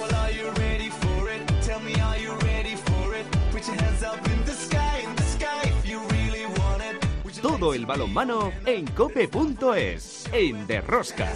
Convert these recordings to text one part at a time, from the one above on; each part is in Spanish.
Well, are you ready for it? Tell me, are you ready for it? Put your hands up in the sky, in the sky, if you really want it. Todo el balonmano en cope.es, en Derrosca.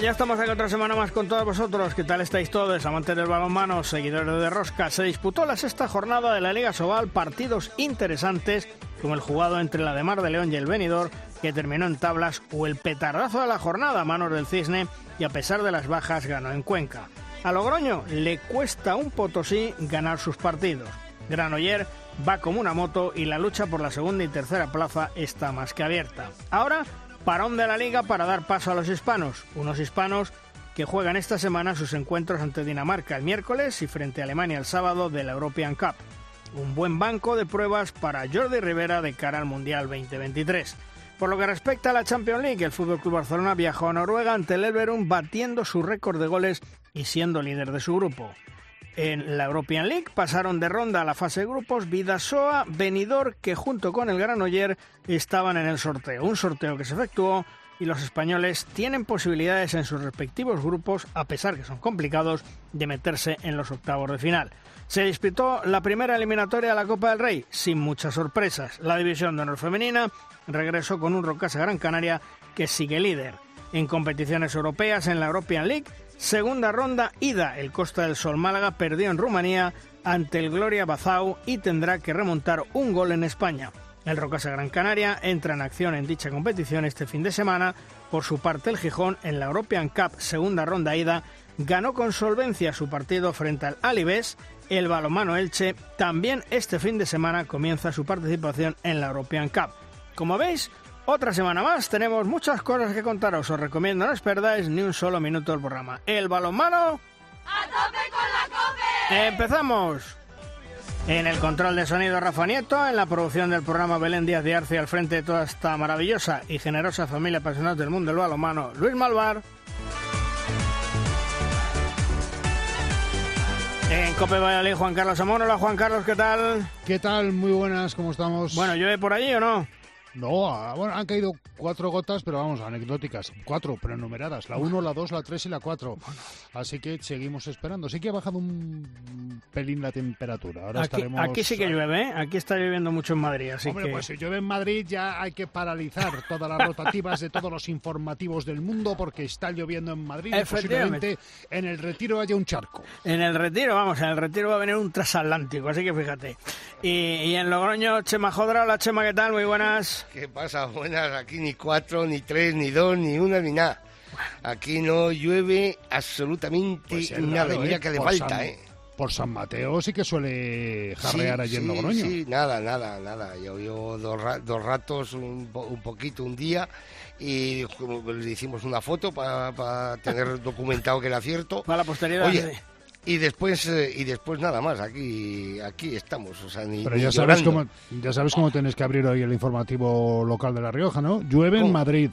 Ya estamos aquí otra semana más con todos vosotros. ¿Qué tal estáis todos, amantes del balonmano, seguidores de Rosca? Se disputó la sexta jornada de la Liga Sobal, partidos interesantes como el jugado entre la de Mar de León y el Benidorm, que terminó en tablas, o el petardazo de la jornada a manos del Cisne y a pesar de las bajas ganó en Cuenca. A Logroño le cuesta un Potosí ganar sus partidos. Granoller va como una moto y la lucha por la segunda y tercera plaza está más que abierta. Ahora, parón de la liga para dar paso a los hispanos. Unos hispanos que juegan esta semana sus encuentros ante Dinamarca el miércoles y frente a Alemania el sábado de la European Cup. Un buen banco de pruebas para Jordi Rivera de cara al Mundial 2023. Por lo que respecta a la Champions League, el FC Barcelona viajó a Noruega ante el Elverum batiendo su récord de goles y siendo líder de su grupo. En la European League pasaron de ronda a la fase de grupos Vidasoa, Benidorm, que junto con el Granoller estaban en el sorteo. Un sorteo que se efectuó y los españoles tienen posibilidades en sus respectivos grupos, a pesar que son complicados, de meterse en los octavos de final. Se disputó la primera eliminatoria de la Copa del Rey, sin muchas sorpresas. La división de honor femenina regresó con un Rocasa Gran Canaria que sigue líder. En competiciones europeas, en la European League, segunda ronda ida, el Costa del Sol Málaga perdió en Rumanía ante el Gloria Bazau y tendrá que remontar un gol en España. El Rocasa Gran Canaria entra en acción en dicha competición este fin de semana. Por su parte, el Gijón en la European Cup segunda ronda ida ganó con solvencia su partido frente al Alibés. El balomano Elche también este fin de semana comienza su participación en la European Cup. Como veis, otra semana más, tenemos muchas cosas que contaros. Os recomiendo no os perdáis ni un solo minuto del programa. El balonmano. ¡A tope con la cope! ¡Empezamos! En el control de sonido Rafa Nieto, en la producción del programa Belén Díaz de Arce al frente de toda esta maravillosa y generosa familia apasionada del mundo del balonmano, Luis Malvar. En Cope Valladolid, Juan Carlos Amor. Hola Juan Carlos, ¿qué tal? ¿Qué tal? Muy buenas, ¿cómo estamos? Bueno, ¿llueve por allí o no? No, ah, bueno, han caído cuatro gotas, pero vamos, anecdóticas. Cuatro, pero numeradas. La uno, la dos, la tres y la cuatro. Así que seguimos esperando. Sí que ha bajado un pelín la temperatura. Ahora Aquí, estaremos... aquí sí que llueve, ¿eh? Aquí está lloviendo mucho en Madrid, así Hombre, que... pues si llueve en Madrid ya hay que paralizar todas las rotativas de todos los informativos del mundo porque está lloviendo en Madrid y posiblemente en el retiro haya un charco. En el retiro, vamos, en el retiro va a venir un transatlántico, así que fíjate. Y, y en Logroño, Chema Jodra, hola Chema, ¿qué tal? Muy buenas. ¿Qué pasa? Buenas, aquí ni cuatro, ni tres, ni dos, ni una, ni nada. Aquí no llueve absolutamente Pues es nada. raro, Y mira ¿eh? que le Por falta, San- ¿eh? Por San Mateo sí que suele jarrear allí en sí, Logroño. Sí, nada, nada, nada. Llovió dos, ra- dos ratos, un, po- un poquito, un día, y como le hicimos una foto para tener documentado que era cierto. Para la posteridad. Oye, sí. Y después eh, y después nada más, aquí aquí estamos, o sea, ni, Pero ni ya sabes, cómo, ya sabes cómo tenéis que abrir hoy el informativo local de La Rioja, ¿no? Llueve en ¿Cómo? Madrid.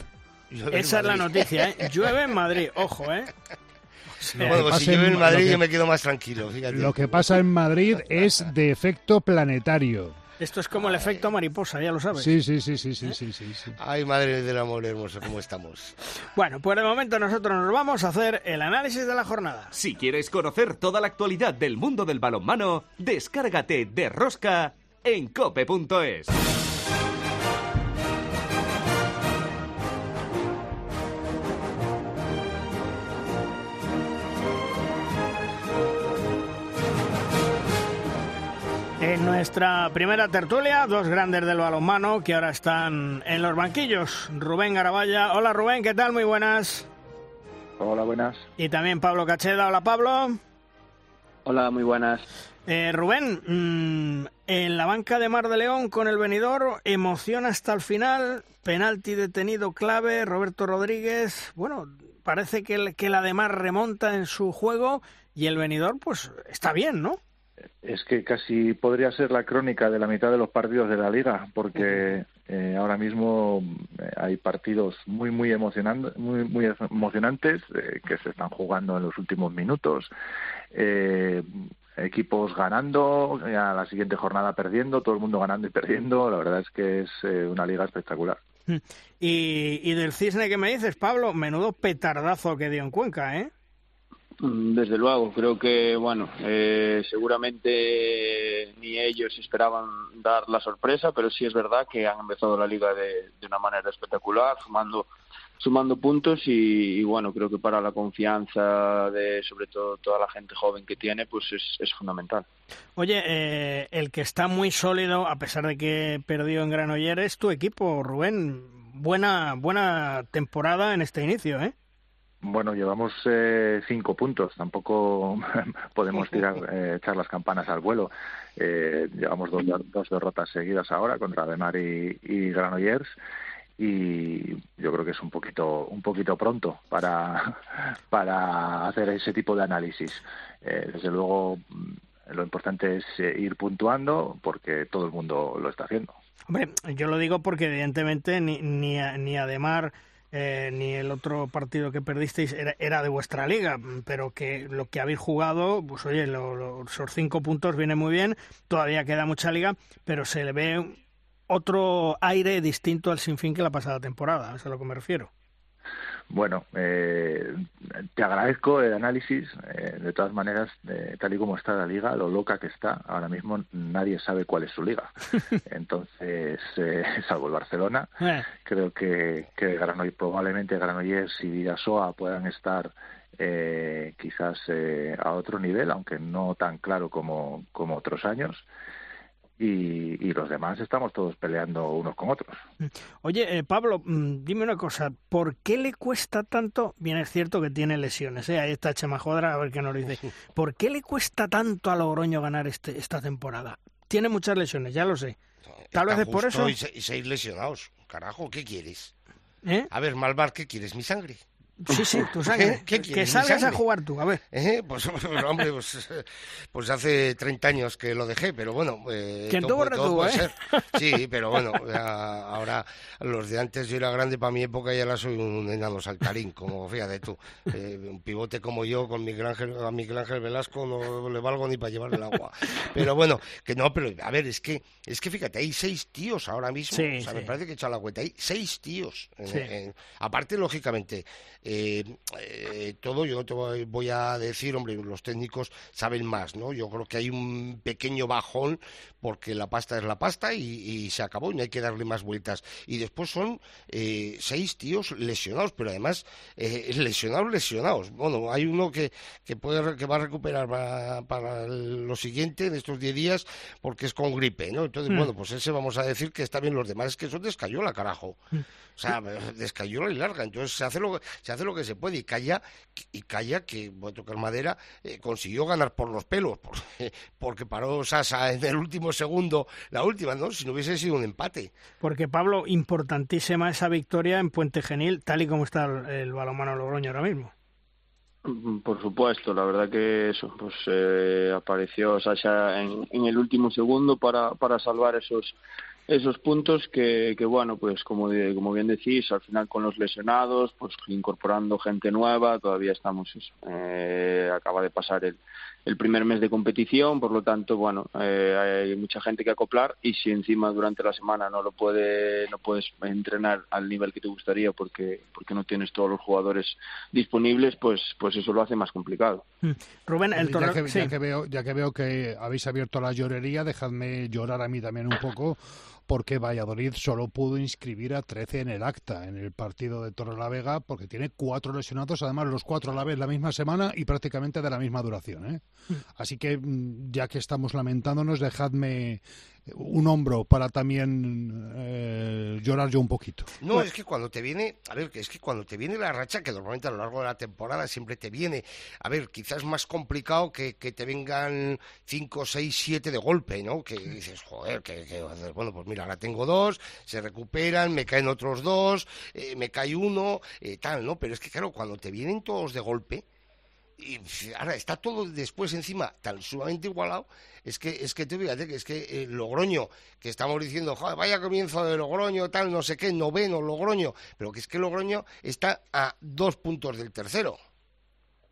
Llueve en Esa es la Madrid. noticia, ¿eh? Llueve en Madrid, ojo, ¿eh? O sea, Bueno, pues si llueve en- Madrid que- yo me quedo más tranquilo, fíjate. Lo que pasa en Madrid es de efecto planetario. Esto es como el efecto mariposa, ya lo sabes. Sí, sí, sí, sí, sí, sí, sí. sí. Ay, madre del amor hermoso, ¿cómo estamos? Bueno, pues de momento nosotros nos vamos a hacer el análisis de la jornada. Si quieres conocer toda la actualidad del mundo del balonmano, descárgate de Rosca en cope.es. En nuestra primera tertulia, dos grandes del balonmano que ahora están en los banquillos. Rubén Garabaya. Hola Rubén, ¿qué tal? Muy buenas. Hola, buenas. Y también Pablo Cacheda. Hola Pablo. Hola, muy buenas. Eh, Rubén, mm, en la banca de Mar de León con el venidor, emoción hasta el final, penalti detenido clave, Roberto Rodríguez, bueno, parece que, el- que la de Mar remonta en su juego y el venidor pues está bien, ¿no? Es que casi podría ser la crónica de la mitad de los partidos de la liga, porque eh, ahora mismo eh, hay partidos muy muy emocionantes, muy muy emocionantes eh, que se están jugando en los últimos minutos. equipos ganando, a la siguiente jornada perdiendo, todo el mundo ganando y perdiendo. La verdad es que es una liga espectacular. Y, y del cisne que me dices, Pablo, menudo petardazo que dio en Cuenca, ¿eh? Mm, desde luego, creo que bueno, eh, seguramente ni ellos esperaban dar la sorpresa, pero sí es verdad que han empezado la liga de, una manera espectacular, sumando sumando puntos y, bueno, creo que para la confianza de sobre todo toda la gente joven que tiene, pues es, fundamental. Oye, eh, el que está muy sólido, a pesar de que perdió en Granollers, es tu equipo, Rubén. Buena, buena temporada en este inicio, ¿eh? Bueno, llevamos eh, cinco puntos, tampoco podemos tirar, eh, echar las campanas al vuelo. Eh, llevamos dos, dos, derrotas seguidas ahora contra Demar y, y Granollers y yo creo que es un poquito un poquito pronto para para hacer ese tipo de análisis. desde luego lo importante es ir puntuando porque todo el mundo lo está haciendo. Hombre, yo lo digo porque evidentemente ni ni, ni Ademar eh, ni el otro partido que perdisteis era, de vuestra liga, pero que lo que habéis jugado, pues oye, esos cinco puntos viene muy bien, todavía queda mucha liga, pero se le ve otro aire distinto al sinfín que la pasada temporada, es a lo que me refiero. Bueno, eh, te agradezco el análisis. Eh, de todas maneras, eh, tal y como está la liga, lo loca que está, ahora mismo nadie sabe cuál es su liga. Entonces, eh, salvo el Barcelona, creo que, que Granollers, probablemente Granollers y Vidasoa puedan estar quizás a otro nivel, aunque no tan claro como, como otros años y, los demás estamos todos peleando unos con otros. Mm. Oye, eh, Pablo, mm, dime una cosa, ¿por qué le cuesta tanto? Bien, es cierto que tiene lesiones, ¿eh? ahí está Chema Jodra, a ver qué nos dice. ¿Por qué le cuesta tanto a Logroño ganar este, esta temporada? Tiene muchas lesiones, ya lo sé. Tal vez es por eso. Y, seis lesionados, carajo, ¿qué quieres? ¿Eh? A ver, Malvar, ¿qué quieres? ¿Mi sangre? Sí, sí, tu sangre. que salgas a jugar tú, a ver. ¿Eh? Pues, hombre, pues, pues, hace 30 años que lo dejé, pero bueno. Eh, ¿Quién todo, tuvo, ¿eh? Sí, pero bueno, ahora los de antes yo era grande para mi época y ahora soy un enano saltarín, como fíjate tú. Eh, un pivote como yo con Miguel Ángel, a Miguel Ángel Velasco no le valgo ni para llevar el agua. Pero bueno, que no, pero a ver, es que, es que fíjate, hay seis tíos ahora mismo. o sea, me parece que he echado la cuenta. Hay seis tíos. aparte, lógicamente eh, eh, todo, yo no te voy a decir, hombre, los técnicos saben más, ¿no? Yo creo que hay un pequeño bajón porque la pasta es la pasta y, se acabó y no hay que darle más vueltas. Y después son eh, seis tíos lesionados, pero además eh, lesionados, lesionados. Bueno, hay uno que, que, puede, que va a recuperar para, lo siguiente, en estos diez días, porque es con gripe, ¿no? Entonces, hmm. bueno, pues ese vamos a decir que está bien los demás, es que son la carajo. Hmm. O sea, descayola y larga. Entonces se hace lo, se hace lo que se puede y calla, y calla que, voy a tocar madera, eh, consiguió ganar por los pelos, porque, paró Sasa en el último segundo, la última, ¿no? Si no hubiese sido un empate. Porque, Pablo, importantísima esa victoria en Puente Genil, tal y como está el, balonmano Logroño ahora mismo. Mm, por supuesto, la verdad que eso, pues eh, apareció Sasha en, en, el último segundo para, para salvar esos esos puntos que, que bueno, pues como, como bien decís, al final con los lesionados, pues incorporando gente nueva, todavía estamos, eso, eh, acaba de pasar el, el primer mes de competición, por lo tanto, bueno, eh, hay mucha gente que acoplar y si encima durante la semana no lo puede, no puedes entrenar al nivel que te gustaría porque, porque no tienes todos los jugadores disponibles, pues, pues eso lo hace más complicado. Mm. Rubén, el ya, que, ya que veo, ya que veo que habéis abierto la llorería, dejadme llorar a mí también un poco porque Valladolid solo pudo inscribir a 13 en el acta en el partido de Torrelavega porque tiene cuatro lesionados, además los cuatro a la vez la misma semana y prácticamente de la misma duración. ¿eh? Mm. Así que mm, ya que estamos lamentándonos, dejadme un hombro para también eh, llorar yo un poquito. No, es que cuando te viene, a ver, es que cuando te viene la racha, que normalmente a lo largo de la temporada siempre te viene, a ver, quizás más complicado que, que te vengan 5, 6, 7 de golpe, ¿no? Que dices, joder, que, bueno, pues mira, ahora tengo dos, se recuperan, me caen otros dos, eh, me cae uno, eh, tal, ¿no? Pero es que claro, cuando te vienen todos de golpe, y ahora está todo después encima tan sumamente igualado es que es que te fíjate que es que eh, Logroño que estamos diciendo vaya comienzo de Logroño tal no sé qué noveno Logroño pero que es que Logroño está a dos puntos del tercero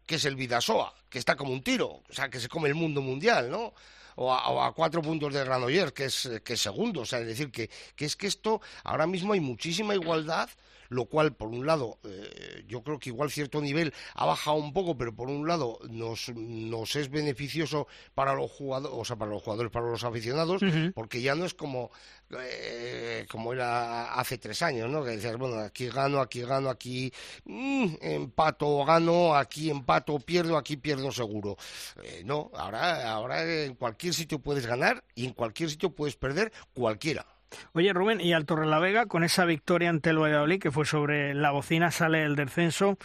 que es el Vidasoa que está como un tiro o sea que se come el mundo mundial no o a, cuatro puntos de Granollers, que es, que es segundo. O sea, es decir, que, que es que esto, ahora mismo hay muchísima igualdad lo cual, por un lado, eh, yo creo que igual cierto nivel ha bajado un poco, pero por un lado nos, nos es beneficioso para los jugadores, o sea, para los jugadores, para los aficionados, porque ya no es como, eh, como era hace tres años, ¿no? Que decías, bueno, aquí gano, aquí gano, aquí mm, empato, gano, aquí empato, pierdo, aquí pierdo seguro. Eh, no, ahora, ahora en cualquier sitio puedes ganar y en cualquier sitio puedes perder cualquiera. Oye, Rubén, y al Vega con esa victoria ante el Valladolid, que fue sobre la bocina, sale el descenso.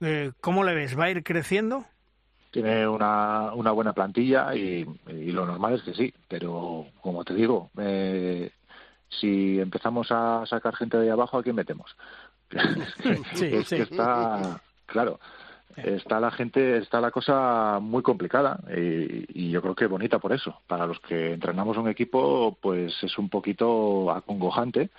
Eh, ¿Cómo le ves? ¿Va a ir creciendo? Tiene una, una buena plantilla y, lo normal es que sí, pero como te digo, eh, si empezamos a sacar gente de ahí abajo, ¿a quién metemos? sí, es sí. que está, claro, está la gente, está la cosa muy complicada y, yo creo que bonita por eso. Para los que entrenamos un equipo, pues es un poquito acongojante,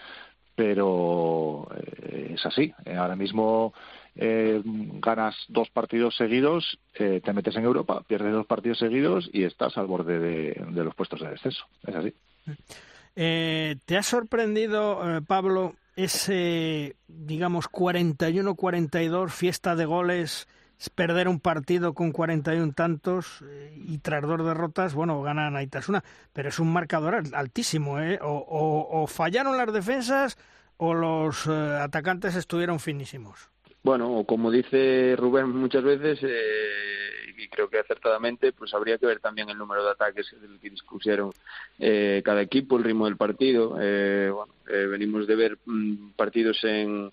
pero eh, es así. Eh, ahora mismo eh, ganas dos partidos seguidos, te metes en Europa, pierdes dos partidos seguidos y estás al borde de, los puestos de descenso. Es así. ¿Te ha sorprendido, Pablo, ese, digamos, 41-42 fiesta de goles? Perder un partido con 41 tantos eh, y tras dos derrotas, bueno, gana Naitasuna, pero es un marcador altísimo, ¿eh? O, fallaron las defensas o los eh, atacantes estuvieron finísimos. Bueno, o como dice Rubén muchas veces, eh, y creo que acertadamente, pues habría que ver también el número de ataques que dispusieron cada equipo, el ritmo del partido. bueno, venimos de ver mm, partidos en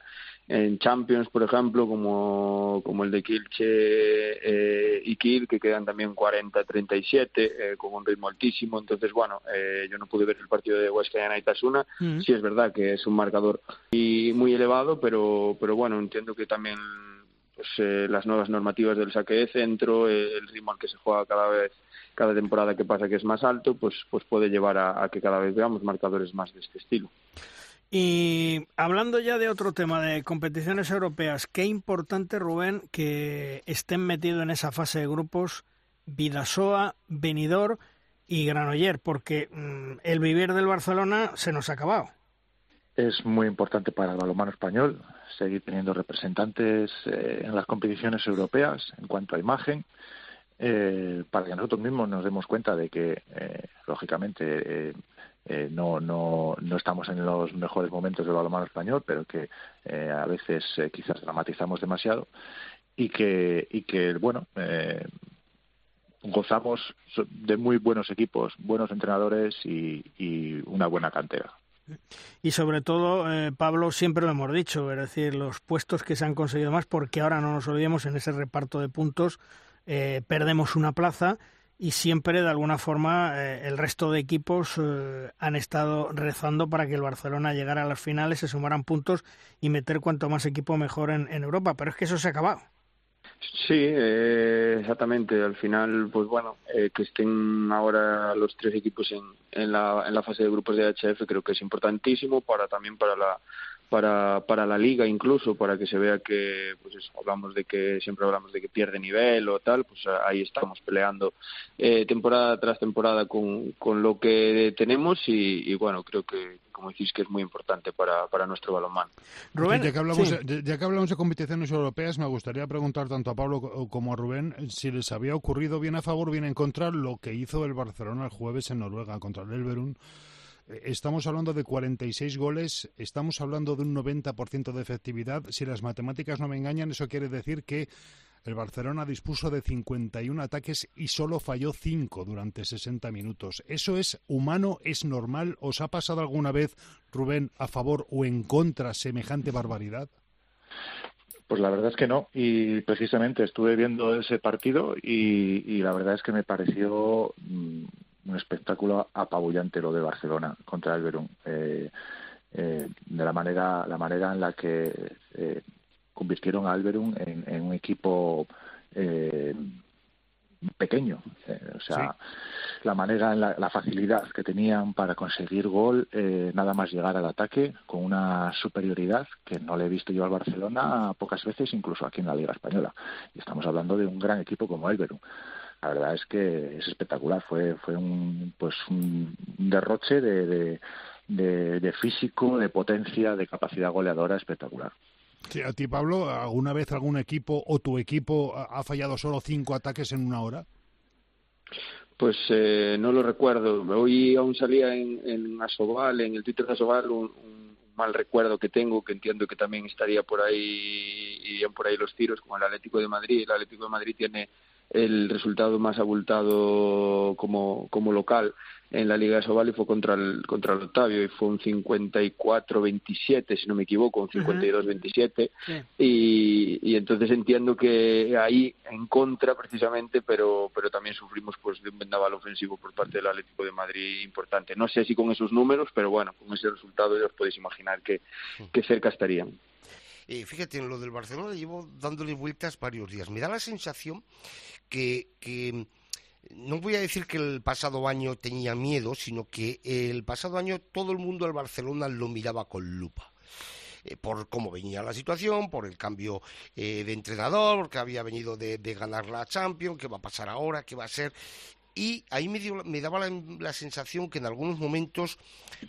en Champions, por ejemplo, como, como el de Kilche eh, y Kiel, que quedan también 40-37, eh, con un ritmo altísimo. Entonces, bueno, eh, yo no pude ver el partido de Huesca y Anaitasuna. Mm. Sí es verdad que es un marcador y muy elevado, pero, pero bueno, entiendo que también pues, eh, las nuevas normativas del saque de centro, eh, el ritmo al que se juega cada vez cada temporada que pasa que es más alto, pues, pues puede llevar a que cada vez veamos marcadores más de este estilo. Y hablando ya de otro tema, de competiciones europeas, qué importante, Rubén, que estén metidos en esa fase de grupos Vidasoa, Benidorm y Granoller, porque mm, el vivir del Barcelona se nos ha acabado. Es muy importante para el balonmano español seguir teniendo representantes eh, en las competiciones europeas en cuanto a imagen, eh, para que nosotros mismos nos demos cuenta de que, eh, lógicamente, eh, no, no, no estamos en los mejores momentos del balonmano español, pero que eh, a veces eh, quizás dramatizamos demasiado y que, y que bueno, gozamos de muy buenos equipos, buenos entrenadores y, y una buena cantera. Y sobre todo, Pablo, siempre lo hemos dicho, es decir, los puestos que se han conseguido más, porque ahora no nos olvidemos en ese reparto de puntos, perdemos una plaza y siempre de alguna forma eh, el resto de equipos eh, han estado rezando para que el Barcelona llegara a las finales, se sumaran puntos y meter cuanto más equipo mejor en, Europa. Pero es que eso se ha acabado. Sí, eh, exactamente. Al final, pues bueno, que estén ahora los tres equipos en, en, la, en la fase de grupos de HF creo que es importantísimo para también para la para, para la liga incluso, para que se vea que, pues hablamos de que siempre hablamos de que pierde nivel o tal, pues ahí estamos peleando eh, temporada tras temporada con, con lo que tenemos y, bueno, creo que, como decís, que es muy importante para, para nuestro balonmano. Rubén, ya que, hablamos, de, ya que hablamos de competiciones europeas, me gustaría preguntar tanto a Pablo como a Rubén si les había ocurrido bien a favor, bien en contra lo que hizo el Barcelona el jueves en Noruega contra el Elverun Estamos hablando de 46 goles, estamos hablando de un 90% de efectividad. Si las matemáticas no me engañan, eso quiere decir que el Barcelona dispuso de 51 ataques y solo falló 5 durante 60 minutos. ¿Eso es humano? ¿Es normal? ¿Os ha pasado alguna vez, Rubén, a favor o en contra semejante barbaridad? Pues la verdad es que no. Y precisamente estuve viendo ese partido y, la verdad es que me pareció mm, un espectáculo apabullante lo de Barcelona contra el Verón. Eh, eh, de la manera, la manera en la que eh, convirtieron a Alberum en, un equipo eh, pequeño. Eh, o sea, la manera, la, la, facilidad que tenían para conseguir gol, eh, nada más llegar al ataque, con una superioridad que no le he visto yo al Barcelona pocas veces, incluso aquí en la Liga Española. Y estamos hablando de un gran equipo como Elverum. La verdad es que es espectacular. Fue, fue un, pues un derroche de, de, de, de físico, de potencia, de capacidad goleadora espectacular. Sí, a ti, Pablo, ¿alguna vez algún equipo o tu equipo ha fallado solo cinco ataques en una hora? Pues eh, no lo recuerdo. Hoy aún salía en, en Asobal, en el Twitter de Asobal, un, un, mal recuerdo que tengo, que entiendo que también estaría por ahí, irían por ahí los tiros, como el Atlético de Madrid. El Atlético de Madrid tiene el resultado más abultado como, como local en la Liga de Sobal y fue contra el, contra el Octavio y fue un 54-27, si no me equivoco, un 52-27 sí. y, y entonces entiendo que ahí en contra precisamente, pero, pero también sufrimos pues de un vendaval ofensivo por parte del Atlético de Madrid importante. No sé si con esos números, pero bueno, con ese resultado ya os podéis imaginar que, que cerca estarían. Eh, fíjate, en lo del Barcelona llevo dándole vueltas varios días. Me da la sensación que, que no voy a decir que el pasado año tenía miedo, sino que el pasado año todo el mundo al Barcelona lo miraba con lupa. Eh, por cómo venía la situación, por el cambio eh, de entrenador, porque había venido de, de, ganar la Champions, qué va a pasar ahora, qué va a ser y ahí me, dio, me daba la, la, sensación que en algunos momentos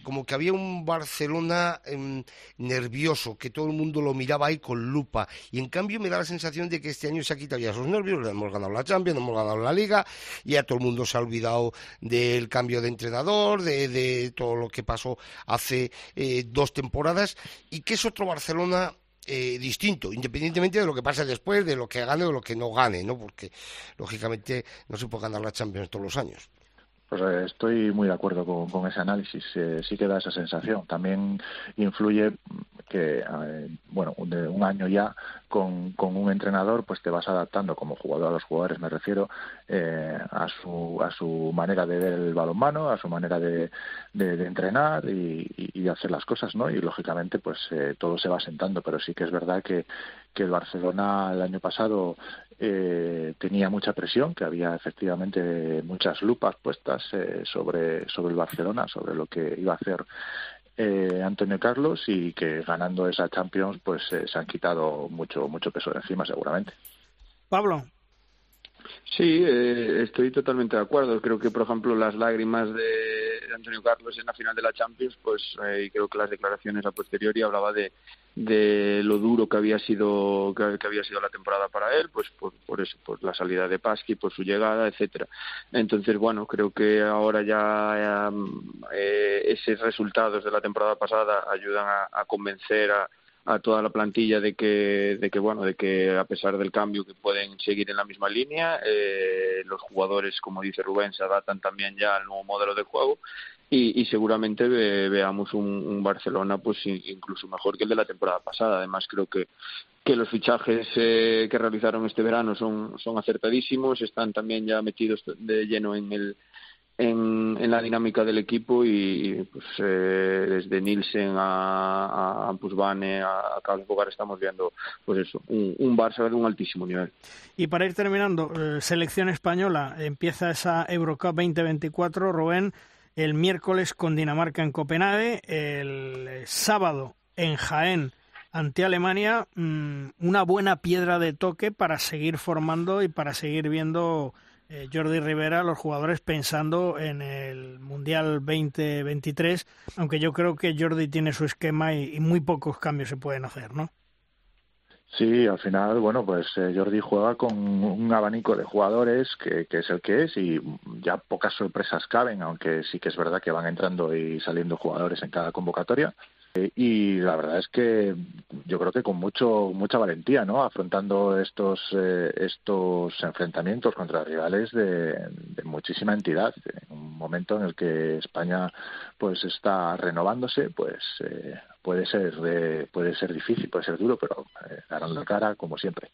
como que había un Barcelona eh, nervioso, que todo el mundo lo miraba ahí con lupa. Y en cambio me da la sensación de que este año se ha quitado ya esos nervios, hemos ganado la Champions, hemos ganado la Liga, y ya todo el mundo se ha olvidado del cambio de entrenador, de, de todo lo que pasó hace eh, dos temporadas y que es otro Barcelona eh, distinto, independientemente de lo que pase después, de lo que gane o de lo que no gane, ¿no? Porque, lógicamente, no se puede ganar la Champions todos los años. Pues eh, estoy muy de acuerdo con, con ese análisis. Eh, sí que da esa sensación. También influye que, eh, bueno, de un año ya con, con, un entrenador, pues te vas adaptando como jugador a los jugadores, me refiero, eh, a, su, a su manera de ver el balonmano, a su manera de, de, entrenar y, y, hacer las cosas, ¿no? Y lógicamente, pues eh, todo se va sentando, pero sí que es verdad que, que el Barcelona el año pasado eh, tenía mucha presión, que había efectivamente muchas lupas puestas eh, sobre, sobre el Barcelona, sobre lo que iba a hacer eh, Antonio Carlos y que ganando esa Champions pues eh, se han quitado mucho mucho peso de encima seguramente. Pablo. Sí, eh, estoy totalmente de acuerdo. Creo que, por ejemplo, las lágrimas de Antonio Carlos en la final de la Champions, pues eh, creo que las declaraciones a posteriori hablaba de, de lo duro que había sido que, había sido la temporada para él, pues por, por eso, por la salida de Pasqui, por su llegada, etcétera. Entonces, bueno, creo que ahora ya eh, esos resultados de la temporada pasada ayudan a convencer a a toda la plantilla de que, de que bueno, de que a pesar del cambio que pueden seguir en la misma línea, eh, los jugadores, como dice Rubén, se adaptan también ya al nuevo modelo de juego y, seguramente ve, veamos un, un, Barcelona pues incluso mejor que el de la temporada pasada. Además creo que que los fichajes eh, que realizaron este verano son, son acertadísimos, están también ya metidos de lleno en el en, la dinámica del equipo y pues eh, desde Nielsen a, a Pusbane a, a Carlos Bogar estamos viendo pues eso un, un, Barça de un altísimo nivel. Y para ir terminando eh, selección española empieza esa Eurocup 2024 Rubén el miércoles con Dinamarca en Copenhague el sábado en Jaén ante Alemania mmm, una buena piedra de toque para seguir formando y para seguir viendo eh, Jordi Rivera, los jugadores pensando en el Mundial 2023, aunque yo creo que Jordi tiene su esquema y, muy pocos cambios se pueden hacer, ¿no? Sí, al final, bueno, pues eh, Jordi juega con un abanico de jugadores que, es el que es y ya pocas sorpresas caben, aunque sí que es verdad que van entrando y saliendo jugadores en cada convocatoria. Eh, y la verdad es que yo creo que con mucho mucha valentía no afrontando estos eh, estos enfrentamientos contra rivales de, de, muchísima entidad. En un momento en el que España pues está renovándose pues eh, puede ser eh, puede ser difícil puede ser duro pero eh, darán la cara como siempre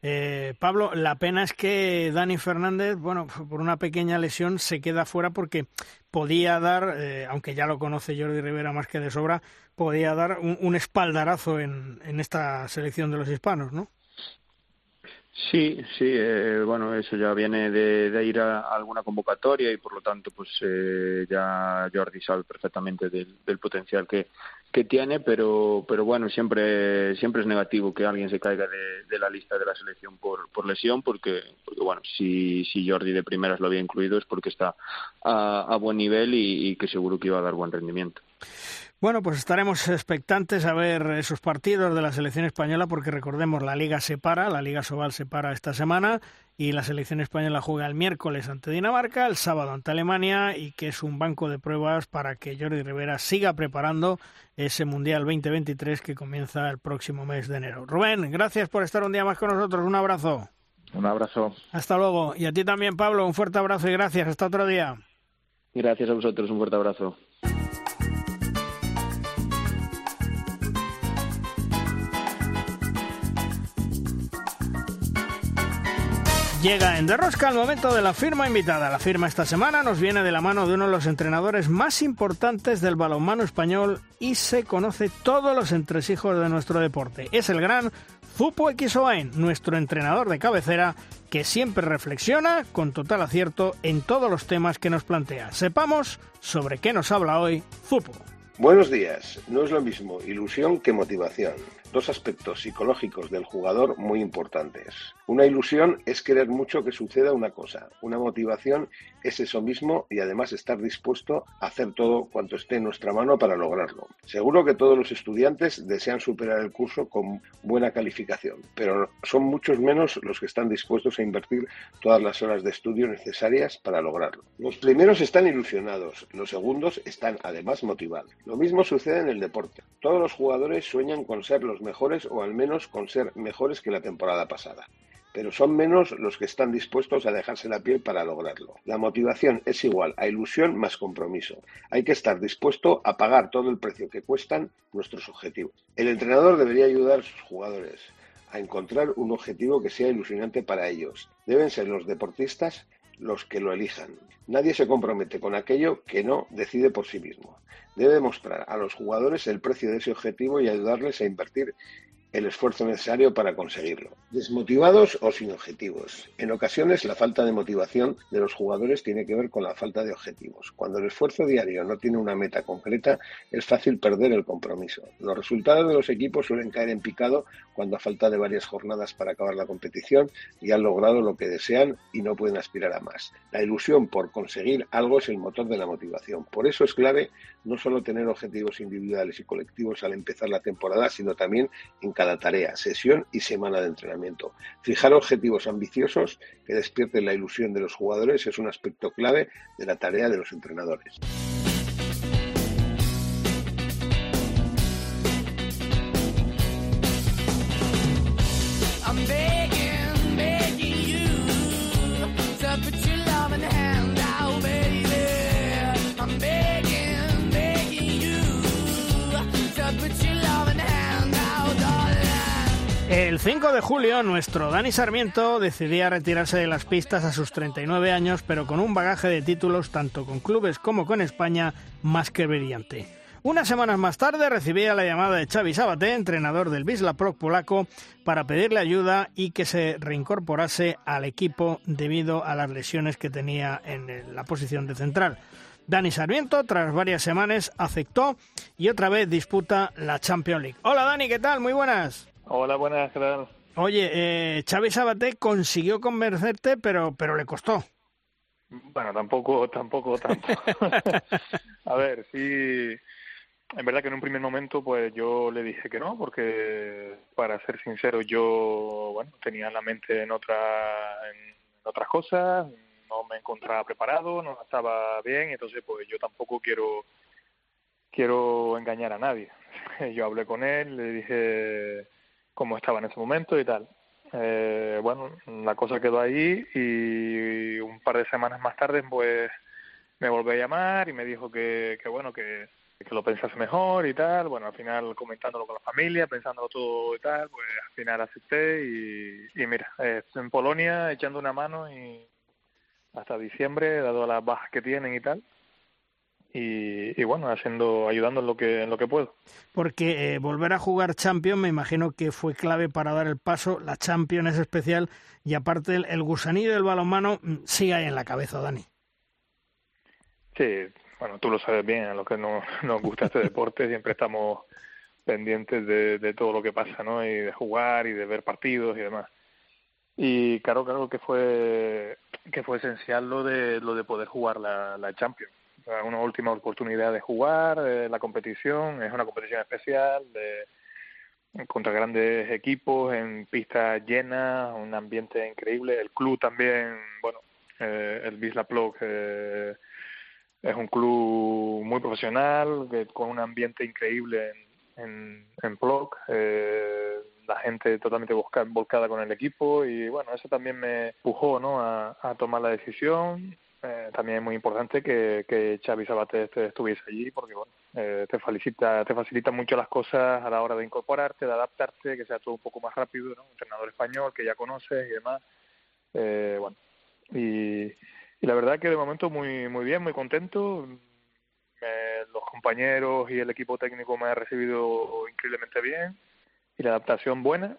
eh, Pablo, la pena es que Dani Fernández, bueno, por una pequeña lesión se queda fuera porque podía dar, eh, aunque ya lo conoce Jordi Rivera más que de sobra, podía dar un, un espaldarazo en, en, esta selección de los hispanos, ¿no? Sí, sí, eh, bueno, eso ya viene de, ir a, alguna convocatoria y por lo tanto, pues eh, ya Jordi sabe perfectamente del, potencial que, que tiene, pero, pero bueno, siempre, siempre es negativo que alguien se caiga de, la lista de la selección por, por lesión, porque, porque bueno, si, si Jordi de primeras lo había incluido es porque está a, a buen nivel y que seguro que iba a dar buen rendimiento. Bueno, pues estaremos expectantes a ver esos partidos de la selección española porque recordemos, la liga se para, la liga Sobal se para esta semana y la selección española juega el miércoles ante Dinamarca, el sábado ante Alemania y que es un banco de pruebas para que Jordi Rivera siga preparando ese Mundial 2023 que comienza el próximo mes de enero. Rubén, gracias por estar un día más con nosotros, un abrazo. Un abrazo. Hasta luego. Y a ti también, Pablo, un fuerte abrazo y gracias. Hasta otro día. Gracias a vosotros, un fuerte abrazo. Llega en Derrosca el momento de la firma invitada. La firma esta semana nos viene de la mano de uno de los entrenadores más importantes del balonmano español y se conoce todos los entresijos de nuestro deporte. Es el gran Zupo Equisoain, nuestro entrenador de cabecera, que siempre reflexiona con total acierto en todos los temas que nos plantea. Sepamos sobre qué nos habla hoy Zupo. Buenos días. No es lo mismo ilusión que motivación dos aspectos psicológicos del jugador muy importantes. Una ilusión es querer mucho que suceda una cosa. Una motivación es eso mismo y además estar dispuesto a hacer todo cuanto esté en nuestra mano para lograrlo. Seguro que todos los estudiantes desean superar el curso con buena calificación, pero son muchos menos los que están dispuestos a invertir todas las horas de estudio necesarias para lograrlo. Los primeros están ilusionados, los segundos están además motivados. Lo mismo sucede en el deporte. Todos los jugadores sueñan con ser los mejores o al menos con ser mejores que la temporada pasada. Pero son menos los que están dispuestos a dejarse la piel para lograrlo. La motivación es igual a ilusión más compromiso. Hay que estar dispuesto a pagar todo el precio que cuestan nuestros objetivos. El entrenador debería ayudar a sus jugadores a encontrar un objetivo que sea ilusionante para ellos. Deben ser los deportistas los que lo elijan. Nadie se compromete con aquello que no decide por sí mismo. Debe mostrar a los jugadores el precio de ese objetivo y ayudarles a invertir el esfuerzo necesario para conseguirlo. Desmotivados o sin objetivos. En ocasiones la falta de motivación de los jugadores tiene que ver con la falta de objetivos. Cuando el esfuerzo diario no tiene una meta concreta, es fácil perder el compromiso. Los resultados de los equipos suelen caer en picado cuando a falta de varias jornadas para acabar la competición y han logrado lo que desean y no pueden aspirar a más. La ilusión por conseguir algo es el motor de la motivación. Por eso es clave no solo tener objetivos individuales y colectivos al empezar la temporada, sino también en cada tarea, sesión y semana de entrenamiento. Fijar objetivos ambiciosos que despierten la ilusión de los jugadores es un aspecto clave de la tarea de los entrenadores. El 5 de julio, nuestro Dani Sarmiento decidía retirarse de las pistas a sus 39 años, pero con un bagaje de títulos tanto con clubes como con España más que brillante. Unas semanas más tarde recibía la llamada de Xavi Sabaté, entrenador del Wisla Prague polaco, para pedirle ayuda y que se reincorporase al equipo debido a las lesiones que tenía en la posición de central. Dani Sarmiento, tras varias semanas, aceptó y otra vez disputa la Champions League. Hola Dani, ¿qué tal? Muy buenas. Hola, buenas, ¿qué Oye, eh, Xavi Sabaté consiguió convencerte, pero, pero le costó. Bueno, tampoco, tampoco tanto. a ver, sí, en verdad que en un primer momento pues yo le dije que no, porque para ser sincero yo, bueno, tenía la mente en, otra, en otras cosas, no me encontraba preparado, no estaba bien, entonces pues yo tampoco quiero quiero engañar a nadie. Yo hablé con él, le dije cómo estaba en ese momento y tal. Eh, bueno, la cosa quedó ahí y un par de semanas más tarde pues me volvió a llamar y me dijo que, que bueno, que, lo pensase mejor y tal. Bueno, al final comentándolo con la familia, pensándolo todo y tal, pues al final acepté y, mira, en Polonia echando una mano y hasta diciembre, dado las bajas que tienen y tal. Y, bueno, haciendo, ayudando en lo que, en lo que puedo. Porque eh, volver a jugar Champions me imagino que fue clave para dar el paso, la Champions es especial y aparte el, el gusanillo del balonmano mm, sigue ahí en la cabeza, Dani. Sí, bueno, tú lo sabes bien, a los que no, nos gusta este deporte siempre estamos pendientes de, de todo lo que pasa, ¿no? Y de jugar y de ver partidos y demás. Y claro, claro que fue que fue esencial lo de lo de poder jugar la, la Champions. Una última oportunidad de jugar eh, la competición, es una competición especial de, contra grandes equipos en pistas llenas, un ambiente increíble. El club también, bueno, eh, el Bisla Plog eh, es un club muy profesional, con un ambiente increíble en, en, en. Eh, la gente totalmente volcada con el equipo y bueno, eso también me empujó ¿no? a, tomar la decisión. Eh, también es muy importante que, que Xavi Sabater estuviese allí porque bueno, eh, te facilita te facilita mucho las cosas a la hora de incorporarte, de adaptarte, que sea todo un poco más rápido. Un entrenador español que ya conoces y demás. Eh, bueno, y, la verdad que de momento muy muy bien, muy contento. los compañeros y el equipo técnico me han recibido increíblemente bien y la adaptación buena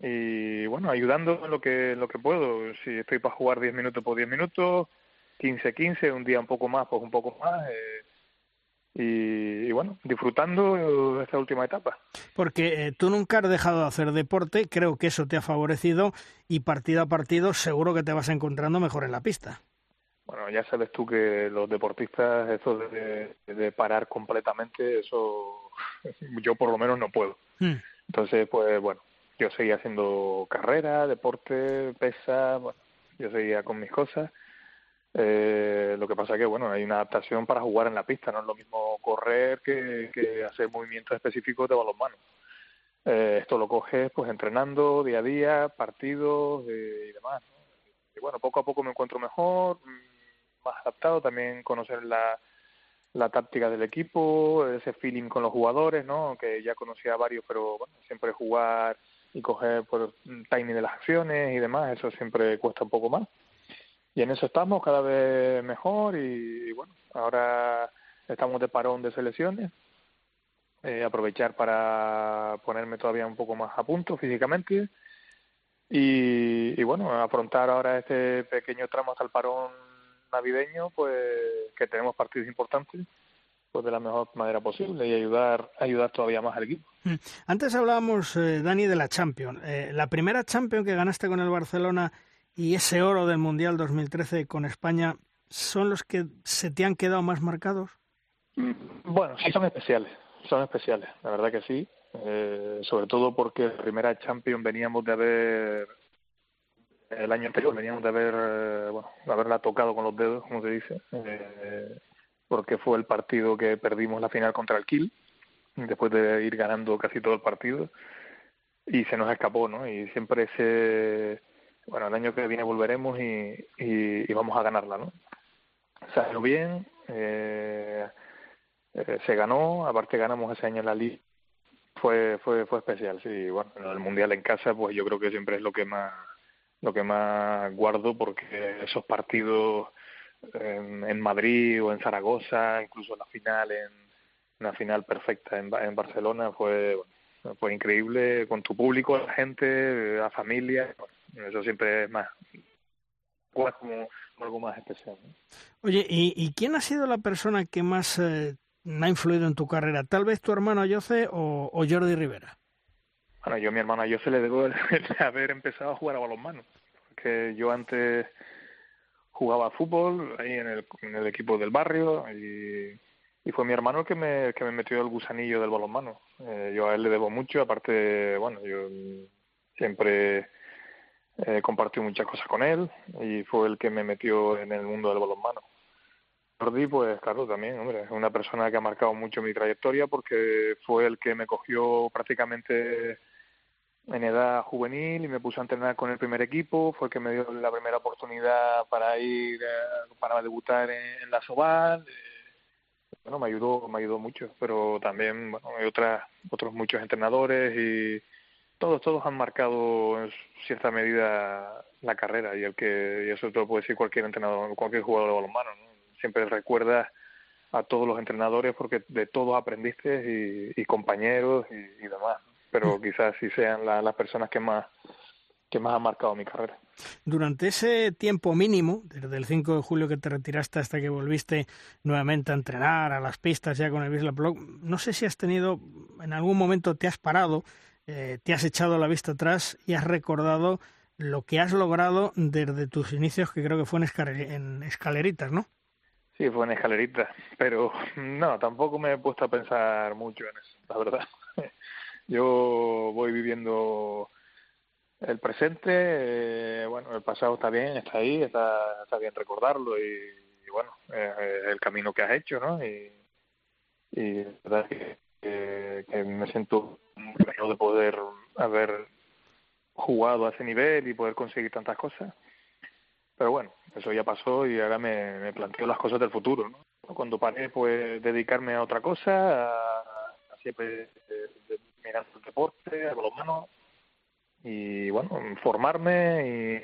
y bueno, ayudando en lo que, lo que puedo. Si estoy para jugar 10 minutos, por pues 10 minutos, 15, 15, un día un poco más, pues un poco más. Eh, y, bueno, disfrutando esta última etapa. Porque eh, tú nunca has dejado de hacer deporte, creo que eso te ha favorecido y partido a partido seguro que te vas encontrando mejor en la pista. Bueno, ya sabes tú que los deportistas, eso de, de parar completamente, eso yo por lo menos no puedo. Hmm. Entonces, pues bueno, yo seguía haciendo carrera, deporte, pesa, bueno, yo seguía con mis cosas. Eh, lo que pasa es que, bueno, hay una adaptación para jugar en la pista, no es lo mismo correr que, que hacer movimientos específicos de balonmano. Eh, esto lo coges pues entrenando día a día, partidos eh, y demás. Y bueno, poco a poco me encuentro mejor, mm, más adaptado, también conocer la, la táctica del equipo, ese feeling con los jugadores, ¿no? Que ya conocía varios, pero bueno, siempre jugar y coger por timing de las acciones y demás, eso siempre cuesta un poco más. Y en eso estamos cada vez mejor y, bueno, ahora estamos de parón de selecciones, eh, aprovechar para ponerme todavía un poco más a punto físicamente y, y bueno, afrontar ahora este pequeño tramo hasta el parón navideño, pues que tenemos partidos importantes, pues de la mejor manera posible y ayudar ayudar todavía más al equipo. Mm. Antes hablábamos, eh, Dani, de la Champions. Eh, la primera Champions que ganaste con el Barcelona y ese oro del Mundial 2013 con España, ¿son los que se te han quedado más marcados? Mm, bueno, sí son especiales, son especiales, la verdad que sí. Eh, sobre todo porque la primera Champions veníamos de haber el año anterior veníamos de haber eh, bueno de haberla tocado con los dedos como se dice eh, porque fue el partido que perdimos la final contra el Kiel después de ir ganando casi todo el partido y se nos escapó no y siempre ese bueno el año que viene volveremos y, y, vamos a ganarla no salió bien eh, eh, se ganó aparte ganamos ese año en la liga. Fue fue fue especial sí bueno el mundial en casa pues yo creo que siempre es lo que más lo que más guardo porque esos partidos en, Madrid o en Zaragoza, incluso la final en una final perfecta en, en Barcelona fue fue increíble con tu público, la gente, la familia, eso siempre es más como algo más especial. Oye, ¿y, ¿y, quién ha sido la persona que más eh, ha influido en tu carrera? ¿Tal vez tu hermano Jose o, o Jordi Rivera? Bueno, yo a mi hermano yo se le debo de haber empezado a jugar a balonmano, porque yo antes jugaba fútbol ahí en el, en el equipo del barrio y, y, fue mi hermano el que me, que me metió el gusanillo del balonmano. Eh, yo a él le debo mucho, aparte, bueno, yo siempre eh, compartí muchas cosas con él y fue el que me metió en el mundo del balonmano. Jordi, pues claro, también, hombre, es una persona que ha marcado mucho mi trayectoria porque fue el que me cogió prácticamente en edad juvenil y me puso a entrenar con el primer equipo, fue el que me dio la primera oportunidad para ir, para debutar en, la Soval. Eh, bueno, me ayudó, me ayudó mucho, pero también, bueno, hay otras, otros muchos entrenadores y todos, todos han marcado en cierta medida la carrera y el que, y eso te lo puede decir cualquier entrenador, cualquier jugador de balonmano, ¿no? siempre recuerdas a todos los entrenadores porque de todos aprendiste y, compañeros y, demás. Pero mm. quizás sí sean las personas que más que más han marcado mi carrera. Durante ese tiempo mínimo, desde el 5 de julio que te retiraste hasta que volviste nuevamente a entrenar a las pistas ya con el Wisla Blog, no sé si has tenido, en algún momento te has parado, eh, te has echado la vista atrás y has recordado lo que has logrado desde tus inicios, que creo que fue en escaleritas, ¿no? Sí, fue en escalerita, pero no, tampoco me he puesto a pensar mucho en eso, la verdad. Yo voy viviendo el presente, eh, bueno, el pasado está bien, está ahí, está, está bien recordarlo y, bueno, es el camino que has hecho, ¿no? Y, y la verdad que, que, me siento muy de poder haber jugado a ese nivel y poder conseguir tantas cosas. Pero bueno, eso ya pasó y ahora me, planteo las cosas del futuro. ¿no? Cuando paré, pues dedicarme a otra cosa, a, siempre eh, mirando el deporte, a los manos y bueno, formarme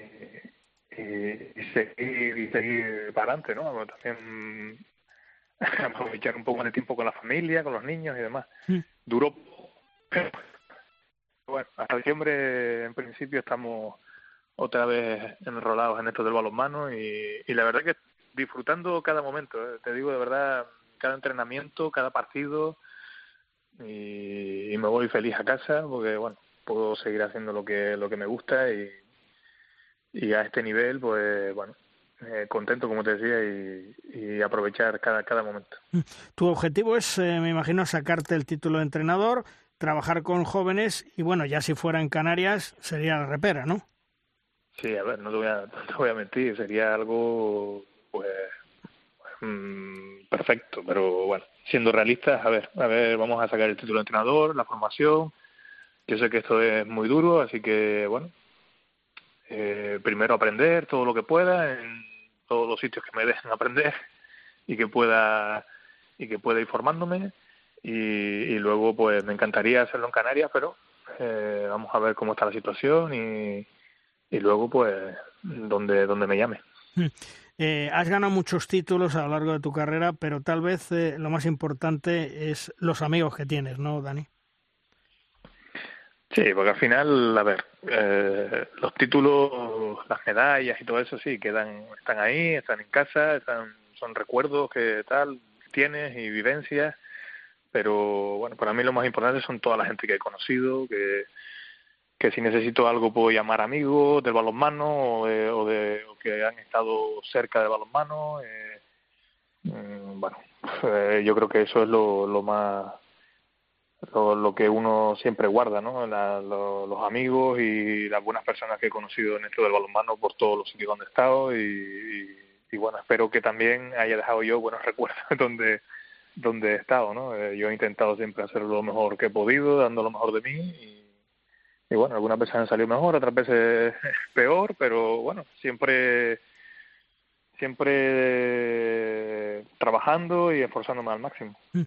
y, y, seguir y seguir para adelante, ¿no? También aprovechar un poco más de tiempo con la familia, con los niños y demás. Mm. Duró, bueno, hasta diciembre en principio estamos otra vez enrolados en esto del balonmano y, y la verdad que disfrutando cada momento, ¿eh? te digo de verdad, cada entrenamiento, cada partido y, y, me voy feliz a casa porque bueno, puedo seguir haciendo lo que lo que me gusta y, y a este nivel pues bueno, eh, contento como te decía y, y, aprovechar cada cada momento. Tu objetivo es, eh, me imagino, sacarte el título de entrenador, trabajar con jóvenes y bueno, ya si fuera en Canarias sería la repera, ¿no? Sí, a ver, no te voy a, voy a mentir, sería algo, pues, mm, perfecto, pero bueno, siendo realistas, a ver, a ver, vamos a sacar el título de entrenador, la formación. Yo sé que esto es muy duro, así que, bueno, eh, primero aprender todo lo que pueda en todos los sitios que me dejen aprender y que pueda y que pueda ir formándome y, y luego pues me encantaría hacerlo en Canarias pero eh, vamos a ver cómo está la situación y, y luego pues donde, donde me llame. Hmm. Eh, has ganado muchos títulos a lo largo de tu carrera, pero tal vez eh, lo más importante es los amigos que tienes, ¿no, Dani? Sí, porque al final, a ver, eh, los títulos, las medallas y todo eso sí, quedan, están ahí, están en casa, están, son recuerdos que tal tienes y vivencias, pero bueno, para mí lo más importante son toda la gente que he conocido, que, que si necesito algo puedo llamar amigos del balonmano o, de, o, de, que han estado cerca del balonmano. Eh, mm, bueno, eh, yo creo que eso es lo, lo más lo, lo, que uno siempre guarda, ¿no? La, los amigos y las buenas personas que he conocido en esto del balonmano por todos los sitios donde he estado y, y, bueno, espero que también haya dejado yo buenos recuerdos donde donde he estado, ¿no? Eh, yo he intentado siempre hacer lo mejor que he podido, dando lo mejor de mí y, y bueno, algunas veces han salido mejor, otras veces peor, pero bueno, siempre siempre trabajando y esforzándome al máximo. Mm.